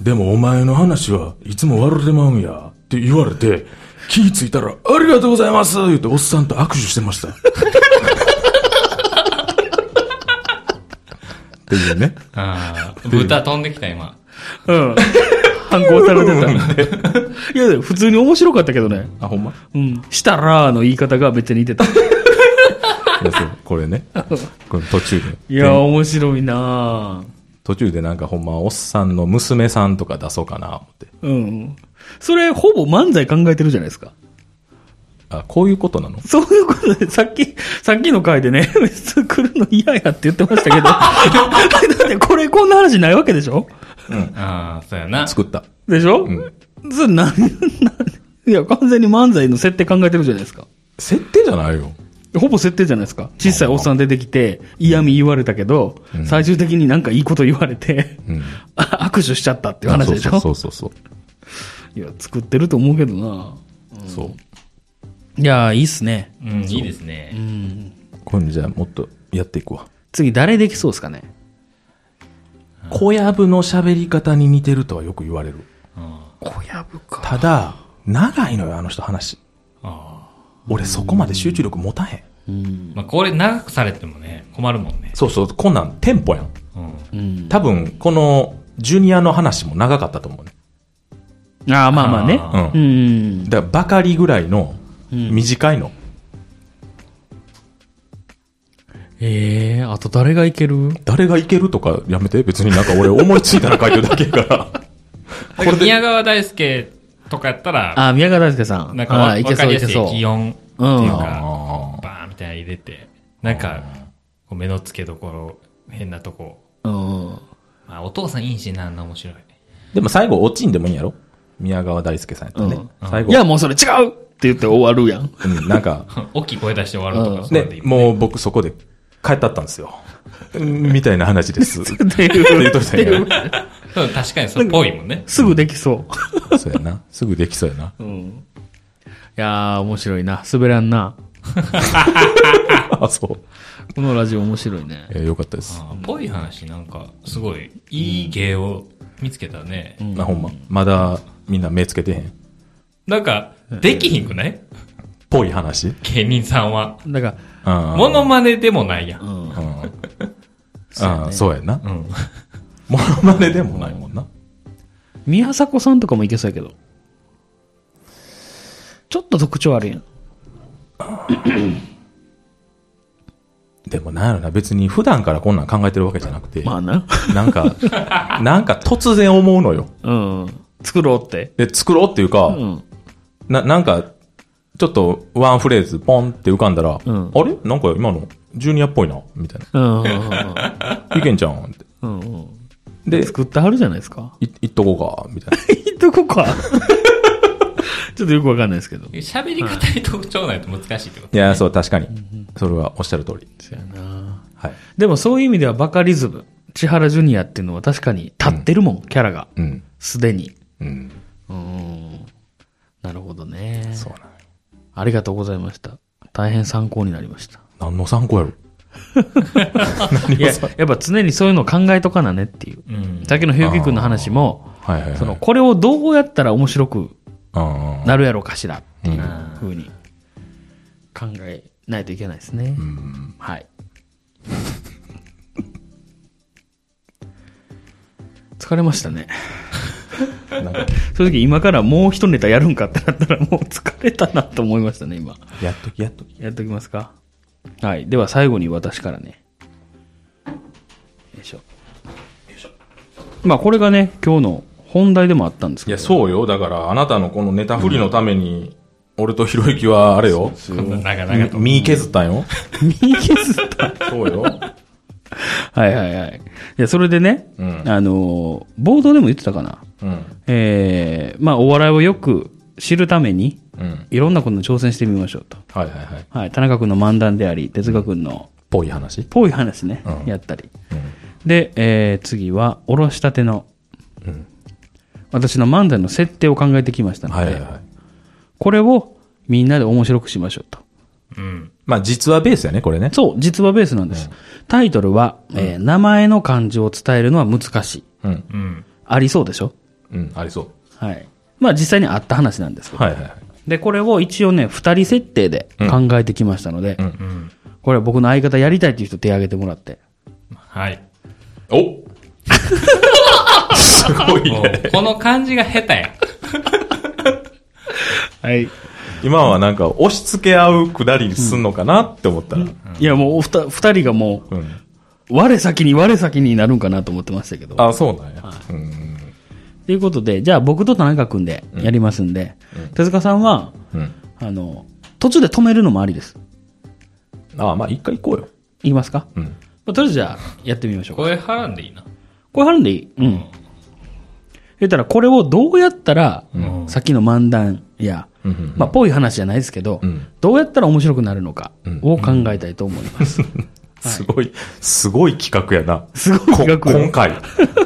でもお前の話はいつも悪れてまうんや、って言われて、気ぃついたら、ありがとうございます言っておっさんと握手してました。っていうね。ああ、豚飛んできた、今。うん。反抗されてた。[laughs] いや、普通に面白かったけどね。あ、ほんま？うん。したらーの言い方がめっちゃ似てた。これね。[laughs] これ途中で。いや、面白いなぁ途中でなんかほんまおっさんの娘さんとか出そうかな思って。うん。それ、ほぼ漫才考えてるじゃないですか。あ、こういうことなの？そういうことで、さっき、さっきの回でね、[laughs] 別来るの嫌やって言ってましたけど。[laughs] だってこれこんな話ないわけでしょ？ああ、そうやな。作った。でしょ、んそれ何、何いや、完全に漫才の設定考えてるじゃないですか。設定じゃないよ。ほぼ設定じゃないですか。小さいおっさん出てきて、嫌味言われたけど、最終的になんかいいこと言われて、うん。あ [laughs] 握手しちゃったっていう話でしょ？そうそうそうそう。いや、作ってると思うけどなそう。いや、いいっすね。うん、いいですね。これじゃあもっとやっていくわ。次誰できそうですかね？小籔の喋り方に似てるとはよく言われる。小籔か。ただ、長いのよ、あの人話。あ俺そこまで集中力持たへん。うん。あ。まあ、これ長くされてもね、困るもんね。そうそう、こんなんテンポやん。うん。うん。多分、この、ジュニアの話も長かったと思うね。ああ、まあまあね。あうんうん。だから、ばかりぐらいの、短いの。ええあと誰がいける？誰がいけるとかやめて。別になんか俺思いついたら書いてるだけやから。[laughs] これ宮川大輔とかやったら、あ、宮川大輔さん。なんかいけそういけそう。気温っていううんか、あバーンみたいなの入れて、なんか、こう目の付けどころ、変なとこ。うん。まあ、お父さんいいしな、あんな面白い。でも最後、落ちんでもいいんやろ？宮川大輔さんやったらね。うん最後。いや、もうそれ違うって言って終わるやん。うん、なんか、[laughs] 大きい声出して終わるとか、うんねもう僕そこで帰ったったんですよ。う [laughs] んみたいな話です。[laughs] って言いうっといたんやうん確かにそれっぽいもんね。すぐできそそうやな。すぐできそうやな。う。うん。いやー、面白いな。滑らんな。あ、そう。このラジオ面白いね。えーよかったです。ぽい話なんか、すごい、いい芸を見つけたね。まあほんま。まだみんな目つけてへん。なんか、できひんくない？ぽい話？芸人さんは。だかうん。モノマネでもないやら、うん。ん。うん。あそうやな。うん。モノマネでもないもんな。宮迫さんとかもいけそうやけど。ちょっと特徴あるやん。[coughs] でもなんやろな、別に普段からこんなん考えてるわけじゃなくて、まあな。なんか、なんか突然思うのよ。うん。作ろうって。で、作ろうっていうか、うん。な、なんか、ちょっとワンフレーズポンって浮かんだら、うんあれ？なんか今のジュニアっぽいなみたいうん。な。いけんちゃうん？って。うんうん。で、作ってはるじゃないですか？い、いっとこうか、みたいな。[laughs] いっとこか。[laughs] ちょっとよくわかんないですけど。喋り方に特徴ないと難しいってこといや、そう、確かに。それはおっしゃる通り。そうやなはい。でもそういう意味ではバカリズム、千原ジュニアっていうのは確かに立ってるもん、キャラが。うん。すでに。うん。うん。なるほどね。そうなんやありがとうございました。大変参考になりました。何の参考やろ？[laughs] いや、やっぱ常にそういうのを考えとかなねっていう。うん。さっきのひろきくんの話も、はいはいはい。その、これをどうやったら面白くうん、なるやろかしらっていううんふうに考えないといけないですね。うん。はい。[laughs] 疲れましたね。なんか、正直今からもう一ネタやるんかってなったらもう疲れたなと思いましたね、今。やっときやっとき。やっときますか？はい。では最後に私からね。よいしょ。よいしょ。まあこれがね、今日の本題でもあったんですけど。いや、そうよ。だから、あなたのこのネタ振りのために、俺とひろゆきは、あれよ。こんな長々と。身削ったんよ。[laughs] 身削った。そうよ。[laughs] はいはいはい。いや、それでね、うんあのー、冒頭でも言ってたかな。うん。えー、まあお笑いをよく知るために、うん。いろんなことに挑戦してみましょうと。はいはいはい。はい。田中君の漫談であり、哲学君のぽい話？ぽい話ね、うんやったり。うん。で、えー、次は、おろしたての、うん。私の漫才の設定を考えてきましたので、はいはいはい。これをみんなで面白くしましょうと。うん。まあ、実話ベースやね、これね。そう、実話ベースなんです。タイトルは、えー名前の漢字を伝えるのは難しい。うん。うん。ありそうでしょ？うん、ありそう。はい。まあ実際にあった話なんですけど。はいはいはい。で、これを一応ね、二人設定で考えてきましたので、うんうん。これは僕の相方やりたいっていう人手挙げてもらって。はい。お [laughs] すごいもね。う、この感じが下手や。[laughs] はい。今はなんか押し付け合うくだりすんのかなって思ったら。いや、もうお二二人がもうん。う、我先に我先になるんかなと思ってましたけど。あ、そうなんや。うん。ということで、じゃあ僕と田中君でやりますんで、手塚さんは、うん。あの、途中で止めるのもありです。あまあ一回行こうよ。いきますか、うん。まあとりあえずじゃあ、やってみましょうか。声張らんでいいな。これ貼るんでいい？うん。言ったら、これをどうやったら、うんさっきの漫談や、うんうんまあ、ぽい話じゃないですけど、うんどうやったら面白くなるのかうんを考えたいと思います。[laughs] すごい、すごい企画やな。すごい企画今回。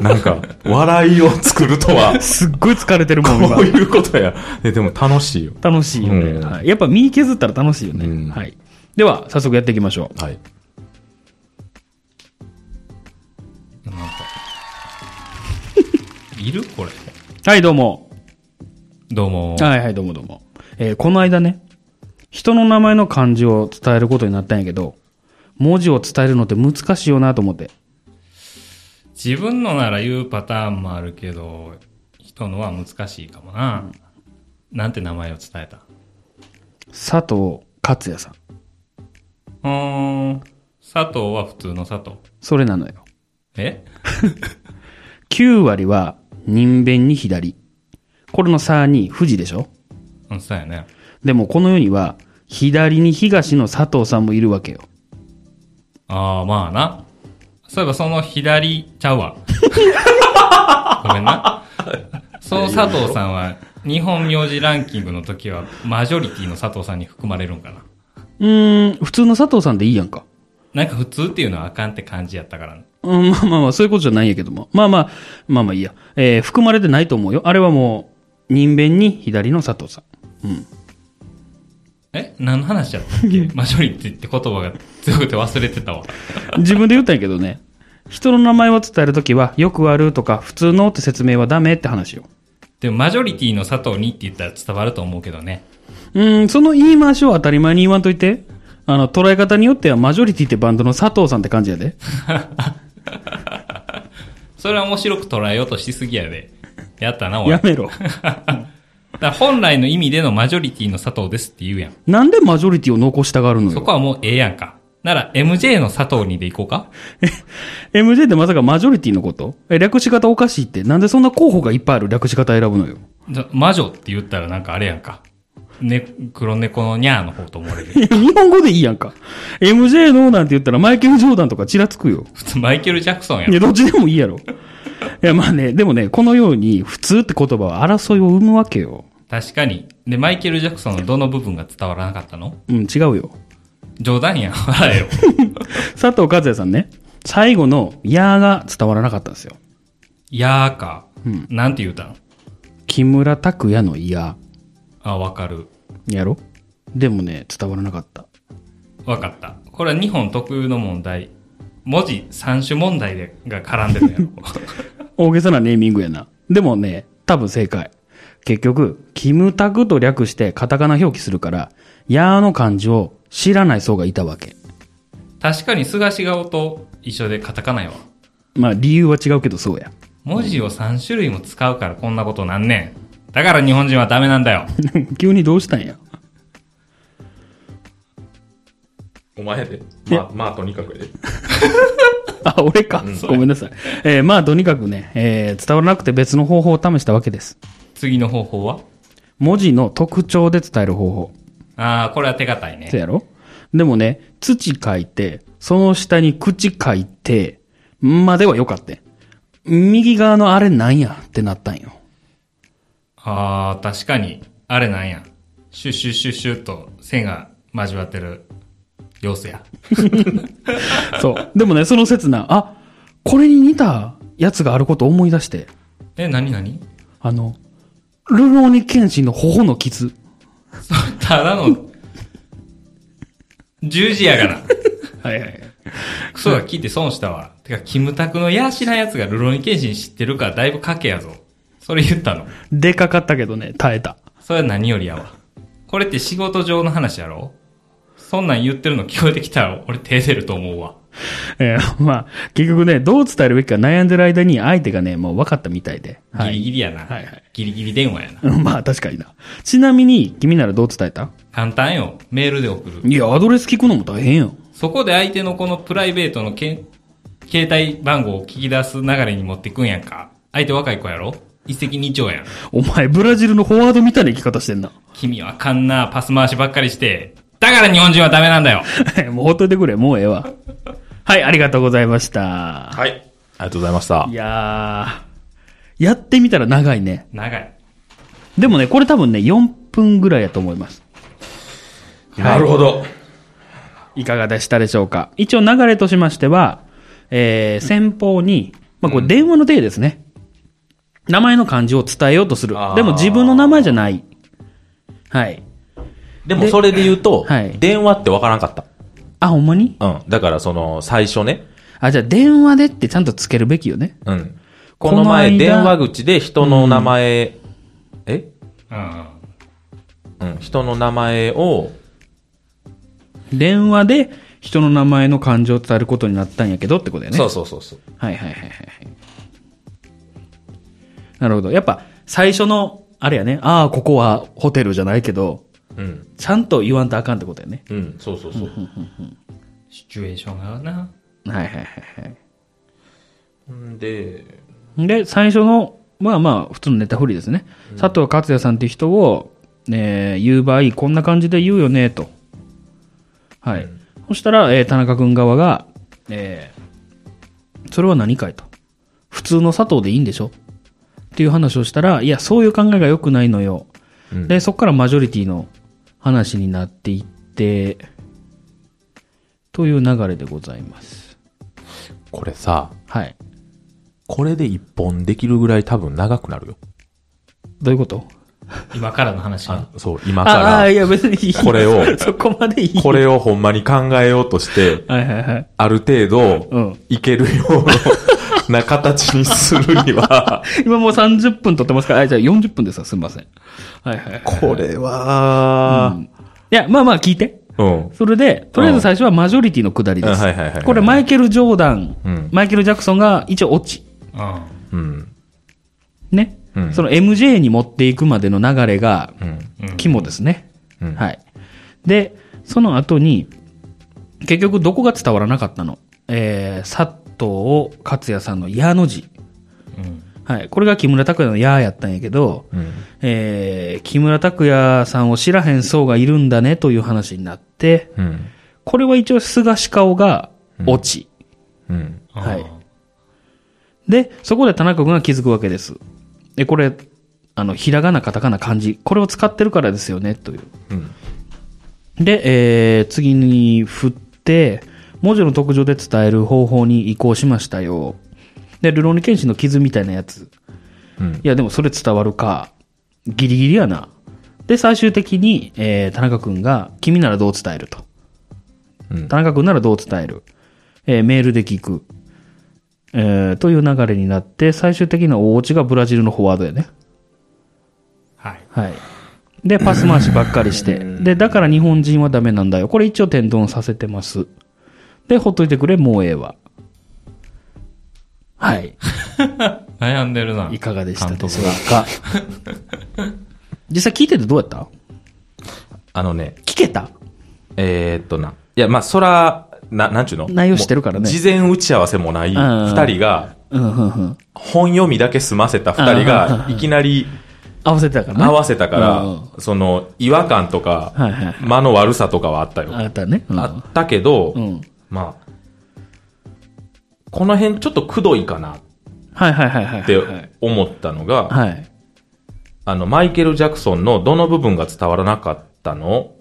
なんか、笑いを作るとは、[laughs] すっごい疲れてるもん、今こう。いうことや。えでも楽しいよ。楽しいよね、うんはい。やっぱ身削ったら楽しいよね。うんはい。では、早速やっていきましょう。はい。なんか。いる？これ。はい、どうも。どうも。はいはい、どうもどうも。えーこの間ね、人の名前の漢字を伝えることになったんやけど、文字を伝えるのって難しいよなと思って。自分のなら言うパターンもあるけど、人のは難しいかもな。なんて名前を伝えた？佐藤勝也さん。うーん。佐藤は普通の佐藤。それなのよ。え？[laughs] 9割は人弁に左。これの差に富士でしょ？うん、そうやね。でもこの世には、左に東の佐藤さんもいるわけよ。ああ、まあな。そういえばその左ちゃうわ。[laughs] ごめんな。その佐藤さんは、日本名字ランキングの時は、マジョリティの佐藤さんに含まれるんかな。うーん、普通の佐藤さんでいいやんか。なんか普通っていうのはあかんって感じやったから。うん、まあまあまあ、そういうことじゃないんやけども。まあまあ、まあまあいいや。えー含まれてないと思うよ。あれはもう、人弁に左の佐藤さん。うん。え何の話やったっけ？マジョリティって言葉が強くて忘れてたわ。自分で言ったんやけどね。人の名前を伝えるときは、よくあるとか、普通のって説明はダメって話よ。でもマジョリティの佐藤にって言ったら伝わると思うけどね。うーん、その言い回しを当たり前に言わんといて。あの、捉え方によっては、マジョリティってバンドの佐藤さんって感じやで。[laughs] それは面白く捉えようとしすぎやで。やったな、俺。やめろ。[laughs] だ本来の意味でのマジョリティの佐藤ですって言うやん。なんでマジョリティを残したがるのよ？そこはもうええやんか。なら MJ の佐藤にでいこうか MJ ってまさかマジョリティのこと？え、略し方おかしいって。なんでそんな候補がいっぱいある略し方選ぶのよ？じゃ魔女って言ったらなんかあれやんか。ね、黒猫のニャーの方と思われる。いや、日本語でいいやんか。MJ のなんて言ったらマイケル・ジョーダンとかちらつくよ。普通マイケル・ジャクソンやん。いや、どっちでもいいやろ。いや、まあね、でもね、このように、普通って言葉は争いを生むわけよ。確かに。で、マイケル・ジャクソンのどの部分が伝わらなかったの？うん、違うよ。冗談やん。笑えよ。佐藤和也さんね、最後の、やーが伝わらなかったんですよ。いやーか。なんて言うたん？木村拓哉のいやあ、わかる。ー。やろ？でもね、伝わらなかった。わかった。これは日本特有の問題。文字三種問題でが絡んでるやろ。[laughs] 大げさなネーミングやな。でもね、多分正解。結局、キムタクと略してカタカナ表記するから、やーの漢字を知らない層がいたわけ。確かに菅氏顔と一緒でカタカナやわ。まあ理由は違うけどそうや。文字を3種類も使うからこんなことなんねん。だから日本人はダメなんだよ。[laughs] 急にどうしたんや？お前で。まあ、まあ、とにかくで。[laughs] あ、俺か。ごめんなさい。えーまあとにかくね、えー伝わらなくて別の方法を試したわけです。次の方法は？文字の特徴で伝える方法。ああ、これは手堅いそうね。やろ？でもね、土書いて、その下に口書いて、まではよかった。右側のあれなんやってなったんよ。ああ、確かに。あれなんや。シュッシュッシュッシュッと線が交わってる様子や。[laughs] そう。でもね、その刹那、あ、これに似たやつがあることを思い出して、え、なになにあの、ルローニケンシンの頬の傷。[laughs] ただの、十字やがな。[laughs] はいはい。クソが聞いて損したわ。てか、キムタクのヤーシなやつがルロニケンシン知ってるからだいぶ賭けやぞ。それ言ったの。でかかったけどね、耐えた。それは何よりやわ。これって仕事上の話やろ？そんなん言ってるの聞こえてきたら俺手出ると思うわ。[laughs] えーまあ、結局ね、どう伝えるべきか悩んでる間に相手がね、もう分かったみたいで。はギリい。ギリやな。はいはいギリギリ電話やな。う [laughs] んまあ、確かにな。ちなみに、君ならどう伝えた？簡単よ。メールで送る。いや、アドレス聞くのも大変よ。そこで相手のこのプライベートのけ携帯番号を聞き出す流れに持ってくんやんか。相手若い子やろ？一石二鳥やん。お前、ブラジルのフォワードみたいな生き方してんな。君はあかんなパス回しばっかりして。だから日本人はダメなんだよ。[laughs] もうほっといてくれ、もうええわ。はい、ありがとうございました。はい。ありがとうございましたい。やー、やってみたら長いね。長い。でもね、これ多分ね、4分ぐらいやと思います。なるほど。いかがでしたでしょうか一応流れとしましては、えー、先方に、まあ、これ電話の手ですね。名前の漢字を伝えようとするあ。ーでも自分の名前じゃない。はい。でもそれで言うと、はい電話ってわからんかった。あ、ほんまに？うん。だからその、最初ね。あ、じゃあ電話でってちゃんとつけるべきよね。うん。この前、電話口で人の名前、えうん。うん。人の名前を、電話で人の名前の漢字を伝えることになったんやけどってことだよね。そうそうそうそう。はいはいはいはいはい。なるほど。やっぱ最初の、あれやね、ああ、ここはホテルじゃないけど、うん。ちゃんと言わんとあかんってことやね。うん。そうそうそう。シチュエーションがな。はいはいはいはい。んで、で、最初の、まあまあ、普通のネタフリですね。佐藤勝也さんっていう人を、えー言う場合、こんな感じで言うよね、と。はい。そしたら、えー田中君側が、えーそれは何かいと。普通の佐藤でいいんでしょっていう話をしたら、いや、そういう考えが良くないのよ。うんで、そこからマジョリティの話になっていって、という流れでございます。これさ、はい。これで一本できるぐらい多分長くなるよ。どういうこと？今からの話あね。そう、今ああ、かいや別にいい。これを [laughs] そこまでいい。ら、これをほんまに考えようとして、はいはいはい。ある程度うん、いけるような形にするには、[laughs] 今もう30分撮ってますから、あじゃあ40分ですわ、すみません。はいはいはい。これは、いや、まあまあ聞いて。うん。それで、とりあえず最初はマジョリティのくだりです。うんはいはいはいはいこれマイケル・ジョーダン、うんマイケル・ジャクソンが一応オチ。うん。うん。ね。うんその MJ に持っていくまでの流れがうん。肝ですね。うんはい。で、その後に、結局どこが伝わらなかったの？えー、佐藤勝也さんの矢の字。うん。はい。これが木村拓哉のやーやったんやけど、うん。えー、木村拓哉さんを知らへん層がいるんだねという話になって、うん。これは一応菅氏顔が落ち。うん。はいで、そこで田中君が気づくわけです。で、これ、あの、ひらがな、カタカナ、漢字、これを使ってるからですよね、という。うん。で、えー、次に振って、文字の特徴で伝える方法に移行しましたよ。で、ルローニケンシンの傷みたいなやつ。うんいや、でもそれ伝わるか。ギリギリやな。で、最終的に、えー、田中君が、君ならどう伝えると。うん田中君ならどう伝える。えー、メールで聞く。えー、という流れになって、最終的な大落ちがブラジルのフォワードやね。はい。はい。で、パス回しばっかりして。[laughs] で、だから日本人はダメなんだよ。これ一応天丼させてます。で、ほっといてくれ、もうええわ。はい。[laughs] 悩んでるな。いかがでした監でし督ょがうか？[laughs] 実際聞いててどうやった？あのね、聞けた？えーっとな。いや、まあ、そら、な、なんちゅうの？内容知ってるからね事前打ち合わせもないん二人が。本読みだけ済ませた二人が、いきなり合わせてたからね。合わせたから、うんその、違和感とか、はいはい。間の悪さとかはあったよ。あったね。うん。あったけど、うん。まあ、この辺ちょっとくどいかなっはいはいはいはい。てはい。思ったのが、はい。あの、マイケル・ジャクソンのどの部分が伝わらなかったの？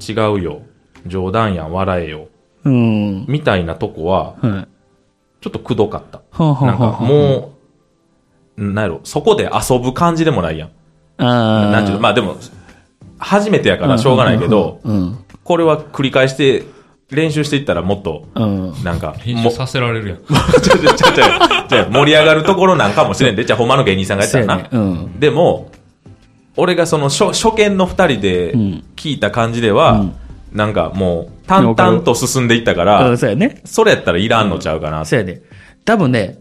違うよ。冗談やん、笑えよ。うん。みたいなとこは、はい。ちょっとくどかった。はあ、はあなんかはあ、もう、なんやろ、そこで遊ぶ感じでもないやん。ああ。なんていうの、まあでも、初めてやからしょうがないけど、うん。これは繰り返して、練習していったらもっと、うん。なんか、も編集させられるやん。[laughs] ちょちょちょちょちょ盛り上がるところなんかもしれんで、じゃあほんまの芸人さんがやったらな。ねうんでも、俺がその初初見の二人でん聞いた感じでは、なんかもう、淡々と進んでいったから、うん、そうやね。それやったらいらんのちゃうかな。そうやね。多分ね、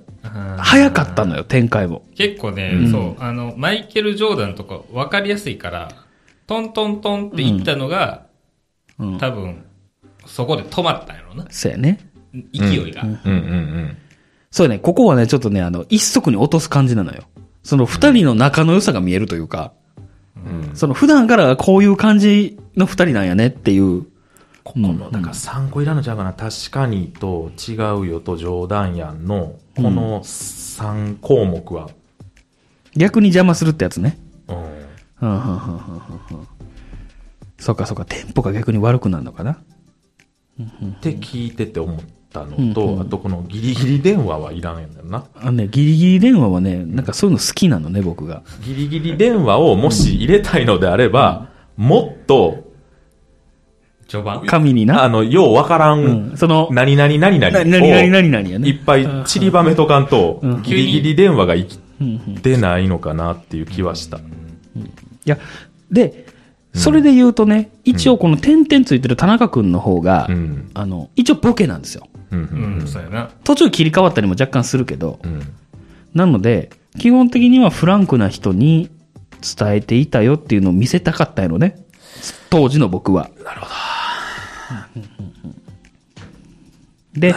早かったのよ、展開も。結構ね、そう、あの、マイケル・ジョーダンとか分かりやすいから、トントントンって言ったのが、うん多分、そこで止まったんやろうな。そうやね。勢いが。うんうんうん。そうやね。ここはね、ちょっとね、あの、一足に落とす感じなのよ。その二人の仲の良さが見えるというか、その普段からこういう感じの二人なんやねっていう。ここの、だから3個いらんのちゃうかな。確かにと違うよと冗談やんの、この3項目は、逆に邪魔するってやつね。うん。うんうんうんうんうんうんそっかそっか、テンポが逆に悪くなるのかな。って聞いてて思ったのと、あとこのギリギリ電話はいらんやんだよな。あのね、ギリギリ電話はね、なんかそういうの好きなのね、僕が。ギリギリ電話をもし入れたいのであれば、もっと、序盤？紙にな？あの、ようわからうんん、その、何々何々な何々何々やね。をいっぱい散りばめとかんとうん、ギリギリ電話が生きうんうんてないのかなっていう気はした。いや、で、それで言うとね、一応この点々ついてる田中くんの方が、うん。あの、一応ボケなんですよ。うん。う、うんそうやな。途中切り替わったりも若干するけど、ん。うん。なので、基本的にはフランクな人に伝えていたよっていうのを見せたかったやろね。当時の僕は。なるほど。で、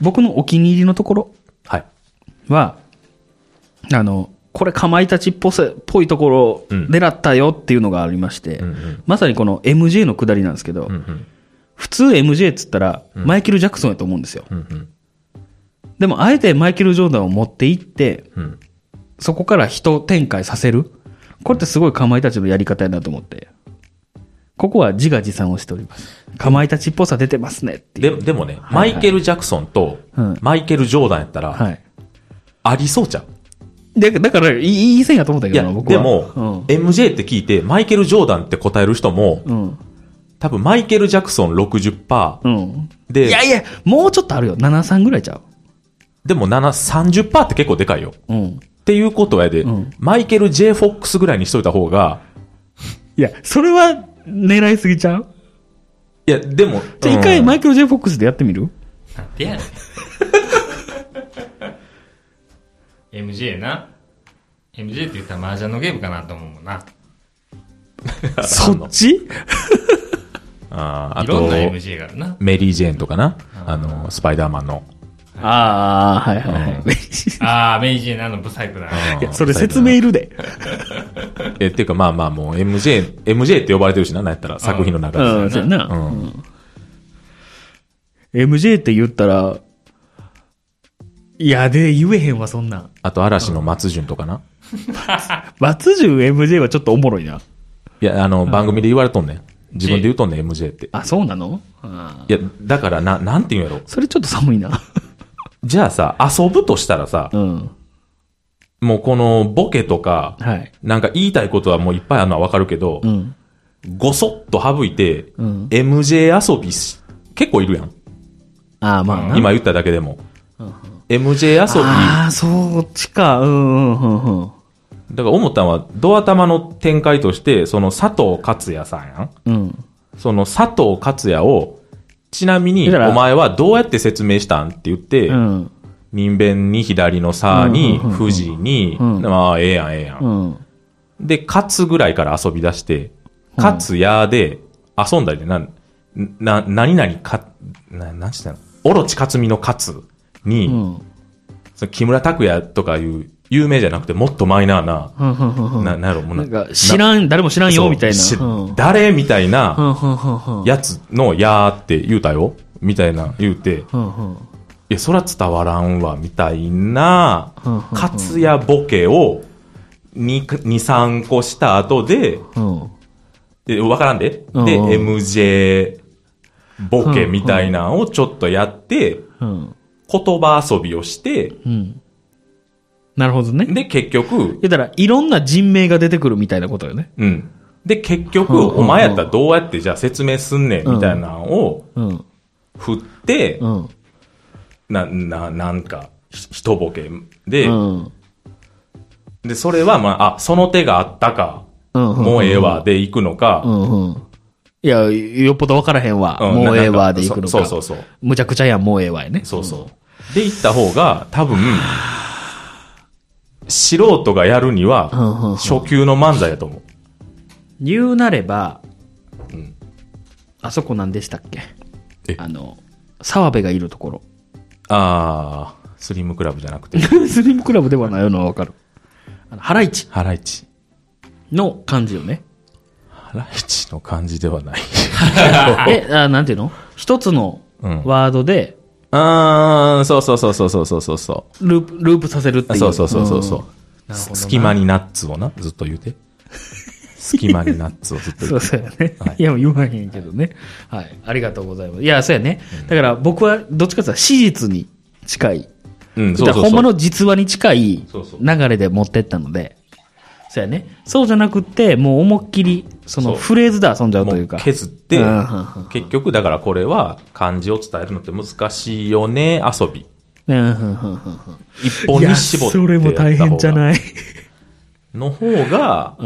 僕のお気に入りのところはい。は、あの、これ、かまいたちっぽせ、っぽいところをうん狙ったよっていうのがありまして、うんうんまさにこの MJ のくだりなんですけど、うんうん。普通 MJ っつったら、マイケル・ジャクソンやと思うんですよ。うんうん。でも、あえてマイケル・ジョーダンを持っていって、うん。そこから人展開させる。これってすごいかまいたちのやり方やなと思って。ここは自画自賛をしております。かまいたちっぽさ出てますねって。で、でもね、マイケル・ジャクソンとうん、マイケル・ジョーダンやったら、はい。ありそうちゃうで、だから、いいいい線やと思ったけいや、どな、僕は。でも、MJ って聞いて、マイケル・ジョーダンって答える人も、うん。うん。多分マイケル・ジャクソン60%、うん。でいやいや、もうちょっとあるよ。7、3ぐらいちゃでも7、30%って結構でかいよ。う。うん。っていうことやで、うんマイケル・ J・ フォックスぐらいにしといた方が、いや、それは狙いすぎちゃう？いや、でも、じゃあ一回うんマイケル・ジェフォックスでやってみる？なんてやねん。MJ な。MJ って言ったら麻雀のゲームかなと思うもんな。[laughs] そっち？あ [laughs] ーあといろんな MJ があるな。メリー・ジェーンとかな。あの、スパイダーマンの。ああ、はいはいはい。ああ、メイジェナのブサイクだね。いや、それ説明いるで。え、っていうかまあまあもう MJ、MJ って呼ばれてるしな、なんやったら作品の中で。うん、そうやな。うんうん MJ って言ったら、いや、で、言えへんわ、そんなん。あと嵐の松潤とかな。[laughs] 松潤 MJ はちょっとおもろいな。いや、あの、番組で言われとんねん。自分で言うとんねん、MJ って。あ、そうなの？いや、だからな、なんて言うんやろ。それちょっと寒いな。じゃあさ、遊ぶとしたらさ、うん。もうこのボケとか、はい。なんか言いたいことはもういっぱいあるのはわかるけど、うん。ごそっと省いて、うん MJ 遊びし結構いるやん。ああ、まあな。今言っただけでも。MJ 遊ああ、そっちか。うんうんうんうん。び。だから思ったのは、ドア玉の展開として、その佐藤勝也さんやん。うん。その佐藤勝也を、ちなみに、お前はどうやって説明したんって言って、うん。人弁に左のさに、富士に、うんまあ、ええやん、ええやん。うん。で、勝ぐらいから遊び出して、勝やで遊んだりで、な、な、何々か、な、なんしたの？オロチ克美の勝に、うん。その木村拓哉とかいう有名じゃなくてもっとマイナーな、な、なんやろ、もうなんか、知らん、誰も知らんよ、みたいな。誰みたいなやつのやーって言うたよみたいな言うて。いや、そら伝わらんわ、みたいなうんうんうん、勝也ボケを2、2、3個した後で、うん。で、わからんで？で、MJ ボケみたいなのをちょっとやって、うん。言葉遊びをして、うん。なるほどね。で、結局、だから、いろんな人名が出てくるみたいなことよね。うん。で、結局、うんうんうんお前やったらどうやってじゃあ説明すんねんみたいなのをうん。振って、うん。な、な、なんか、ひ一ボケで、うん。で、それはまあ、あ、その手があったか、うんうんもうええわ、で行くのか、うんうん。いや、よっぽど分からへんわ。うんもうええわ、で行くのか。そうそうそう。むちゃくちゃやん、もうええわやね。そうそう。で行った方が、多分、素人がやるにはうんうんうん、初級の漫才やと思う。言うなれば、んあそこなんでしたっけ？え？あの、澤部がいるところ。あー、スリムクラブじゃなくて、[laughs] スリムクラブではないのは分かる。あの、ハライチハライチ。の感じよね。ハライチの感じではない。[laughs] え、あなんていうの？一つのうんワードで、あー、そうそうそうそうそうそうそう。ループ、ループさせるっていう。そうそうそうそうそう。隙間にナッツをな、ずっと言うて。[laughs] 隙間にナッツをずっと言そううて。そうやね。はいい、や、言わへんけどね。はい。ありがとうございます。いや、そうやね。だから僕はどっちかというと史実に近い。うん、そうそうそう。まの実話に近い流れで持ってったので。そうやね。そうじゃなくって、もう思いっきり、そのフレーズで遊んじゃうというか。もう削って結局だからこれは漢字を伝えるのって難しいよね、遊び。うんうんうんうんうん一本に絞っていやそれも大変じゃいない。の方が、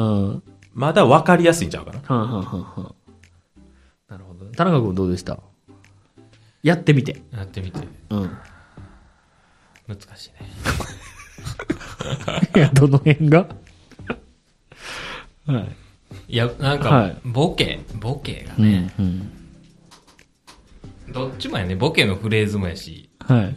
まだ分かりやすいんちゃうかな。うんうんうんなるほど。田中君どうでした？やってみて。やってみて。うん。難しいね。[laughs] いや、どの辺が？はい。いや、なんかはい、ボケ、ボケがうね、んうん。どっちもやね、ボケのフレーズもやし、はい。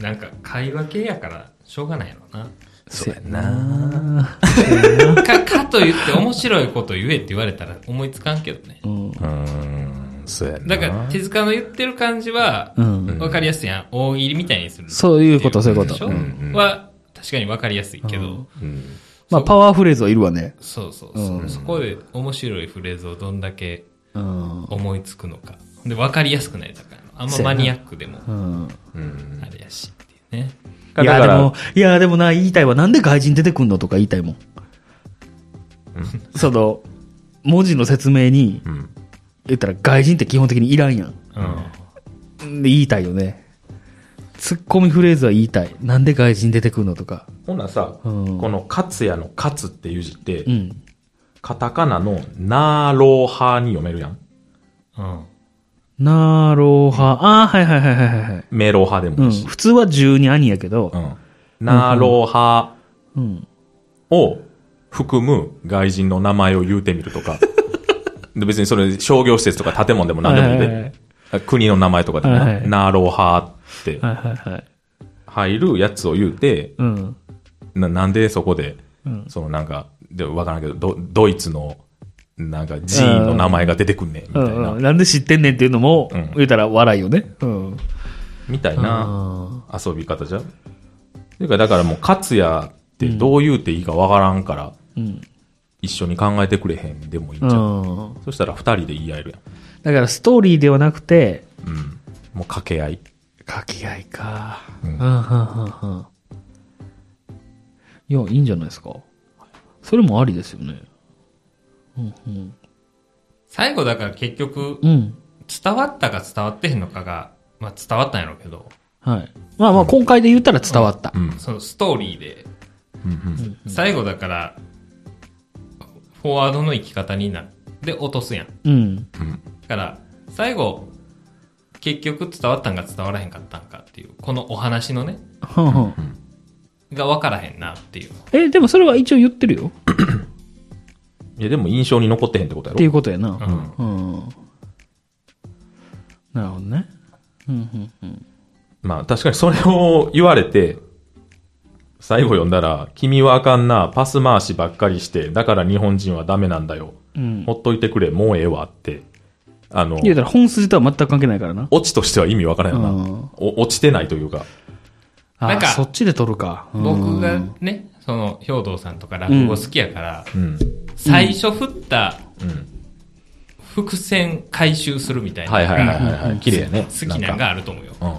なんか会話系やから、しょうがないのな。そうやな [laughs] か、かと言って面白いこと言えって言われたら思いつかんけどね。うん。うーん、そうやな。だから、手塚の言ってる感じは、うん。わかりやすいやん。大喜利みたいにする。そういうことそういうことうんうんは、確かにわかりやすいけど、うん。まあ、パワーフレーズはいるわね。そうそうそう、うんそこで面白いフレーズをどんだけうん。思いつくのか。で、わかりやすくないだから。あんまマニアックでも、うん。うん。あれやしっていうね。いや、でも、いや、でもな、言いたいわ。なんで外人出てくんのとか言いたいもん。その、文字の説明に、うん。言ったら外人って基本的にいらんやん。うん。で言いたいよね。ツッコミフレーズは言いたい。なんで外人出てくるのとか。ほなさ、うんこの勝也の勝っていう字って、うん。カタカナのナーローハに読めるやん。うん。なろは、ああ、はいはいはいはいはい。メロハでうん。もいいし。普通は十に兄やけどう、ん。ナーローハうん。を含む外人の名前を言うてみるとか。[laughs] で別にそれ商業施設とか建物でも何でもいいはいはいはいで。国の名前とかでもな、はいはいナーローハって。はいはいはい。入るやつを言うて、うん。ななんでそこで、うんそのなんか、でわからんけど、ドドイツの、なんか寺院の名前が出てくんねん、みたいな。うんうん。なんで知ってんねんっていうのも、うん言うたら笑いよね。うん。みたいなあ遊び方じゃん。ていうか、だからもう、勝也ってどう言うていいかわからんから、うん。一緒に考えてくれへんでもいいじゃん。ん。そしたら二人で言い合えるだからストーリーではなくて、やん。うん。もう掛け合い。掛け合いか。ううんん、はん、はん、はん。いや、いいんじゃないですか。それもありですよね。うん、うん。最後だから結局、うん。伝わったか伝わってへんのかが、まあ伝わったんやろうけど、はい。まあまあ、今回で言ったら伝わった。うん。そのストーリーで、うんうん。最後だから、フォワードの生き方になって落とすやん。うん。だから、最後、結局伝わったんか伝わらへんかったんかっていう、このお話のね、はんはん。が分からへんなっていう。え、でもそれは一応言ってるよ。いや、でも印象に残ってへんってことやろっていうことやな。うんうん。なるほどね。うん、うん、うん。まあ確かにそれを言われて、最後読んだら、君はあかんな、パス回しばっかりして、だから日本人はダメなんだよ。うん。ほっといてくれ、もうええわって。あの、言うたら本筋とは全く関係ないからな。オチとしては意味わからんよな。うんお落ちてないというか。あなんかそっちで撮るか。うん僕がね、その、兵道さんとか落語好きやから、うん。最初振ったうん。伏線回収するみたいなはいはいはいはいはい。綺麗やね。好きなんがあると思うよ。うん。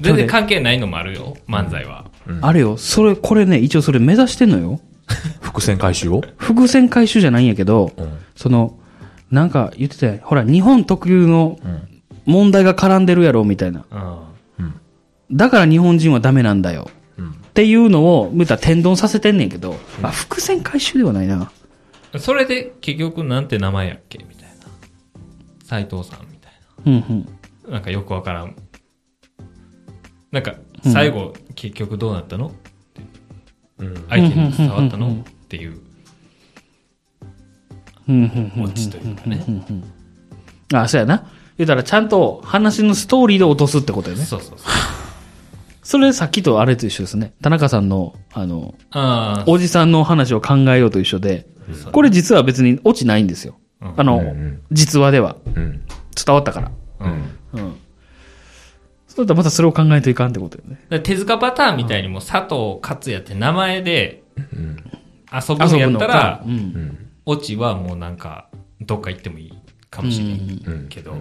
全然関係ないのもあるよ、漫才は。あれよ、それ、これね、一応それ目指してんのよ。[laughs] 伏線回収を？伏線回収じゃないんやけど、うん。その、なんか言ってたよほら、日本特有のうん。問題が絡んでるやろ、みたいな。うん。だから日本人はダメなんだよ。うん。っていうのを、見たら天丼させてんねんけど、あ、伏線回収ではないな。それで結局なんて名前やっけ？みたいな。斎藤さんみたいうんうん。な。なんかよくわからん。なんか、最後、結局どうなったの？うん。相手に伝わったの？っていうオチというかね。あ、そうやな。言うたらちゃんと話のストーリーで落とすってことよね。そうそうそう。それさっきとあれと一緒ですね。田中さんの、あの、あおじさんの話を考えようと一緒で、これ実は別に落ちないんですよ。うんあの、うんうん実話では。うん。伝わったから。あ、うん。うん。そうだったらまたそれを考えといかんってことよね。手塚パターンみたいにも佐藤勝也って名前でうん。遊ぶんやったらう、んう。ん。オチはもうなんか、どっか行ってもいいかもしれんうん。けど、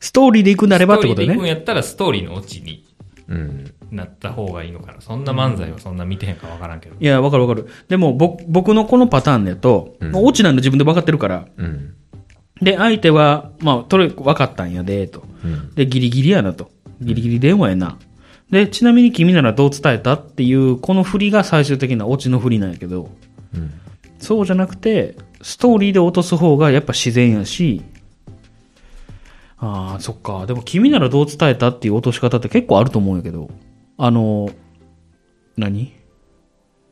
ストーリーで行くなればってことストーリーで行くんね。やったらストーリーのオチにうん。なった方がいいのかな。そんな漫才はそんな見てへんかわからんけど。いや、わかるわかる。でも、僕、僕のこのパターンだと、うんもうオチなんで自分で分かってるから。うん。で、相手は、まあ、とれ、分かったんやで、と。うん。で、ギリギリやなと。ギリギリ電話やな。で、ちなみに君ならどう伝えたっていう、この振りが最終的なオチの振りなんやけど、うん。そうじゃなくて、ストーリーで落とす方がやっぱ自然やし、ああ、そっか。でも君ならどう伝えたっていう落とし方って結構あると思うんやけど、あの、何？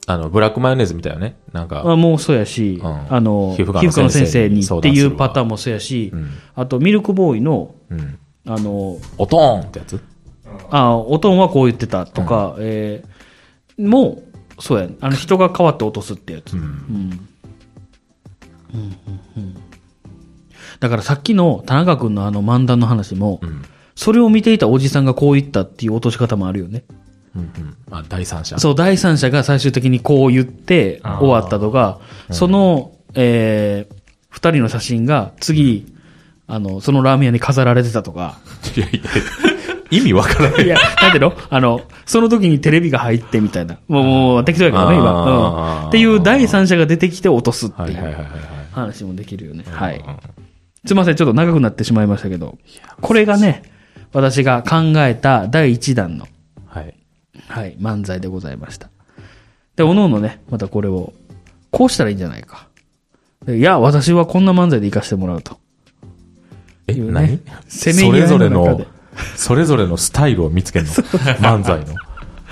あの、ブラックマヨネーズみたいよね。なんか、あもうそうやし、うんあの、皮膚科の先生ににっていうパターンもそうやし、うん。あと、ミルクボーイの、うん。あの、おとーんってやつ？あおとんはこう言ってたとか、えーもう、そうや、あの人が変わって落とすってやつ。うん。うんうんうんうんだからさっきの田中君のあの漫談の話も、うん。それを見ていたおじさんがこう言ったっていう落とし方もあるよね。うん。うん。あ、第三者。そう、第三者が最終的にこう言って終わったとか、その、えー二人の写真が次、あの、そのラーメン屋に飾られてたとか、いやいや、意味わからないい。や、なんていうのあの、その時にテレビが入ってみたいな。もう、もう適当やけどね、あ今。ーうん。っていう第三者が出てきて落とすっていう。話もできるよね。はいうん。すいません、ちょっと長くなってしまいましたけど。これがね、私が考えた第一弾の、はい。はい、漫才でございました。で、おのおのね、またこれを、こうしたらいいんじゃないか。でいや、私はこんな漫才で活かしてもらうと。え、ね何？せめそれぞれのの中で、それぞれのスタイルを見つけるの漫才の。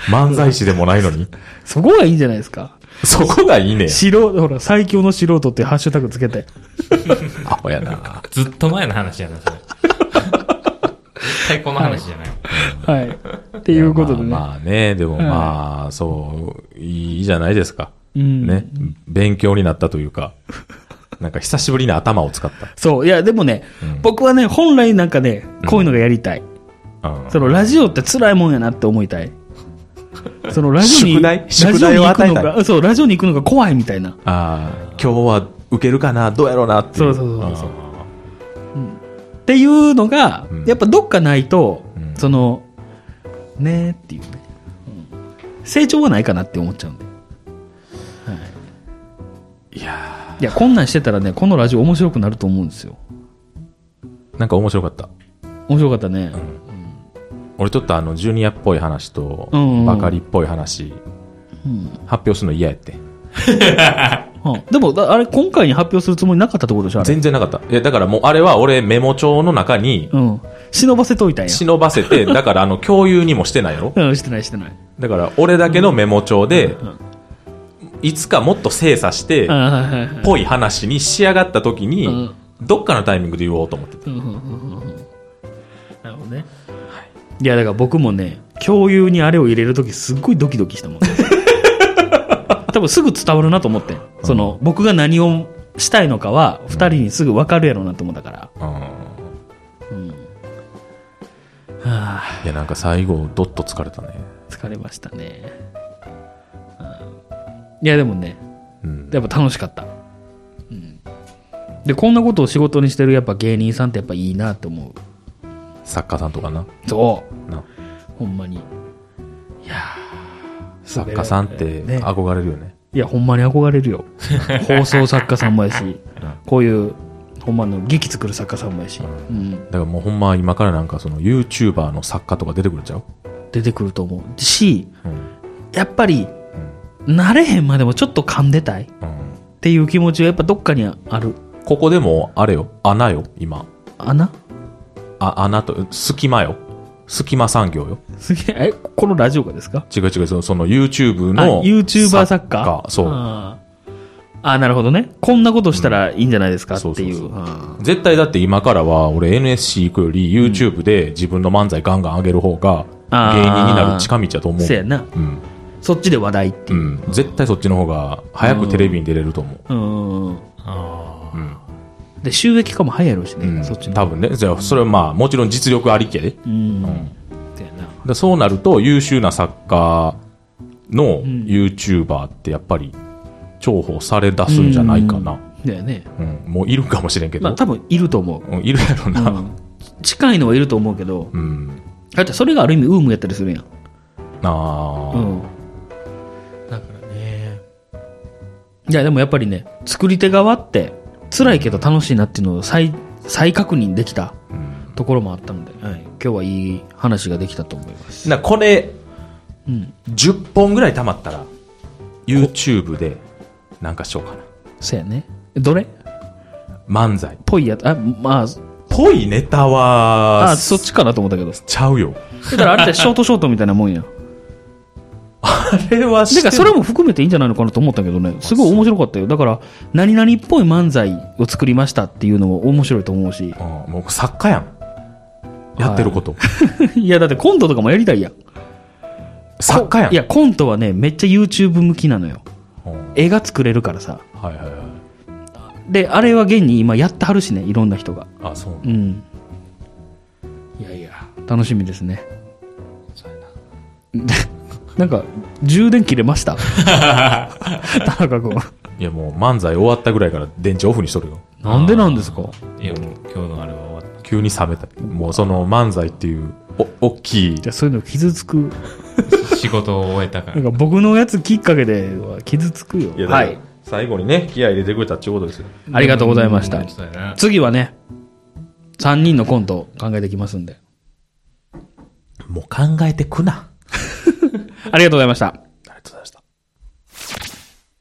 漫才師でもないのに。そこがいいんじゃないですか？そこがいいね。素人、ほら、最強の素人ってハッシュタグつけて。アホやな。ずっと前の話やな、それ。絶対この話じゃない。はい。っていうことでね。まあまあね、でもまあ、そう、いいじゃないですか。うんね。勉強になったというか、なんか久しぶりに頭を使った。そう。いや、でもね、うん僕はね、本来なんかね、こういうのがやりたい。うんそのラジオって辛いもんやなって思いたい。そのラジオに、宿題？ラジオ宿題に行を与えたい？くのが、そう、ラジオに行くのが怖いみたいな。ああ、今日は受けるかな？どうやろうなっていう。そうそうそうそうっていうのが、うんやっぱどっかないと、うんその、ねーっていうね、うん成長はないかなって思っちゃうんで。いやいや、こんなんしてたらね、このラジオ面白くなると思うんですよ。ーなんか面白かった。面白かったね。俺ちょっとあの、ジュニアっぽい話と、うんうんバカリっぽい話、うん発表するの嫌やって。[laughs] うんでも、だあれ、今回に発表するつもりなかったってことでしょ。全然なかった。いや、だからもうあれは俺メモ帳の中にうん。忍ばせといたんや。忍ばせて、[laughs] だからあの、共有にもしてないやろうん、してないしてない。だから俺だけのメモ帳で、いつかもっと精査して。ぽい話に仕上がった時に、うんどっかのタイミングで言おうと思ってた。うんうんうんうんうんなるほどね。いや、だから僕もね、共有にあれを入れるときすっごいドキドキしたもん。[laughs] 多分すぐ伝わるなと思ってん。その、僕が何をしたいのかは、二人にすぐ分かるやろうなと思ったから。うん。はあ、いや、なんか最後、どっと疲れたね。疲れましたね。うんいや、でもね、うん。やっぱ楽しかった。うんで、こんなことを仕事にしてるやっぱ芸人さんってやっぱいいなって思う。作家さんとかな？そう。なほんまに。いや作家さんってね憧れるよね。いや、ほんまに憧れるよ。[laughs] 放送作家さんもやし、こういう、ほんまの劇作る作家さんもやし、うん、だからもうほんま今からなんかその YouTuber の作家とか出てくるんちゃう？出てくると思う。し、うん。やっぱり、慣れへんまでもちょっと噛んでたいっうん。ていう気持ちはやっぱどっかにある。ここでも、あれよ、穴よ、今。穴？あ、穴と、隙間よ。隙間産業よ。すげえ、え、このラジオがですか？違う違う、そのその YouTube あ、の。YouTuber 作家そう。あーあ、なるほどね。こんなことしたらいいんじゃないですか？っていう。絶対だって今からは、俺 NSC 行くより YouTube で自分の漫才ガンガン上げる方が、芸人になる近道だと思う。ーせやな。うん。そっちで話題ってういう。ん。絶対そっちの方が、早くテレビに出れると思う。うん。あうん。で、収益化も早いやろうしね、うん。そっちの。多分ね。じゃあ、それはまあ、もちろん実力ありきやで。うん。んせやな。でそうなると、優秀な作家の YouTuber ってやっぱり重宝され出すんじゃないかな。だよね。うん。もういるかもしれんけど。まあ多分いると思う。うんいるやろな。うん近いのはいると思うけど、うん。だってそれがある意味ウームやったりするやん。ああ、うん。だからね。いや、でもやっぱりね、作り手側って、辛いけど楽しいなっていうのを再、再確認できたうんところもあったので、はい、今日はいい話ができたと思います。な、これ、うん。10本ぐらい溜まったら、YouTube で、なんかしようかな。そうやね。どれ？漫才。ぽいやつ、あ、まあ、ぽいネタは、あ、そっちかなと思ったけど。ちゃうよ。だからあれってショートショートみたいなもんや。あれはだからそれも含めていいんじゃないのかなと思ったけどね。すごい面白かったよ。だから、何々っぽい漫才を作りましたっていうのも面白いと思うし。うんもう作家やん。やってること。[laughs] いや、だってコントとかもやりたいやん。作家やん。いや、コントはね、めっちゃ YouTube 向きなのよ。うん絵が作れるからさ。はいはいはい。で、あれは現に今やってはるしね、いろんな人が。あ、そう。うん。いやいや、楽しみですね。な [laughs] んか、充電切れました？[laughs] 田中君。いやもう漫才終わったぐらいから電池オフにしとるよ。なんでなんですか？いや、もう今日のあれは終わっ急に冷めた。もうその漫才っていう、お、大きいじゃあそういうの傷つく？た。仕事を終えたからなん。か僕のやつきっかけでは傷つくよ。ははいい。。最後にね、気合い入れてくれたってことですよ。ありがとうございましたうん。そうやな次はね、3人のコントを考えてきますんで。もう考えてくな。ありがとうございました。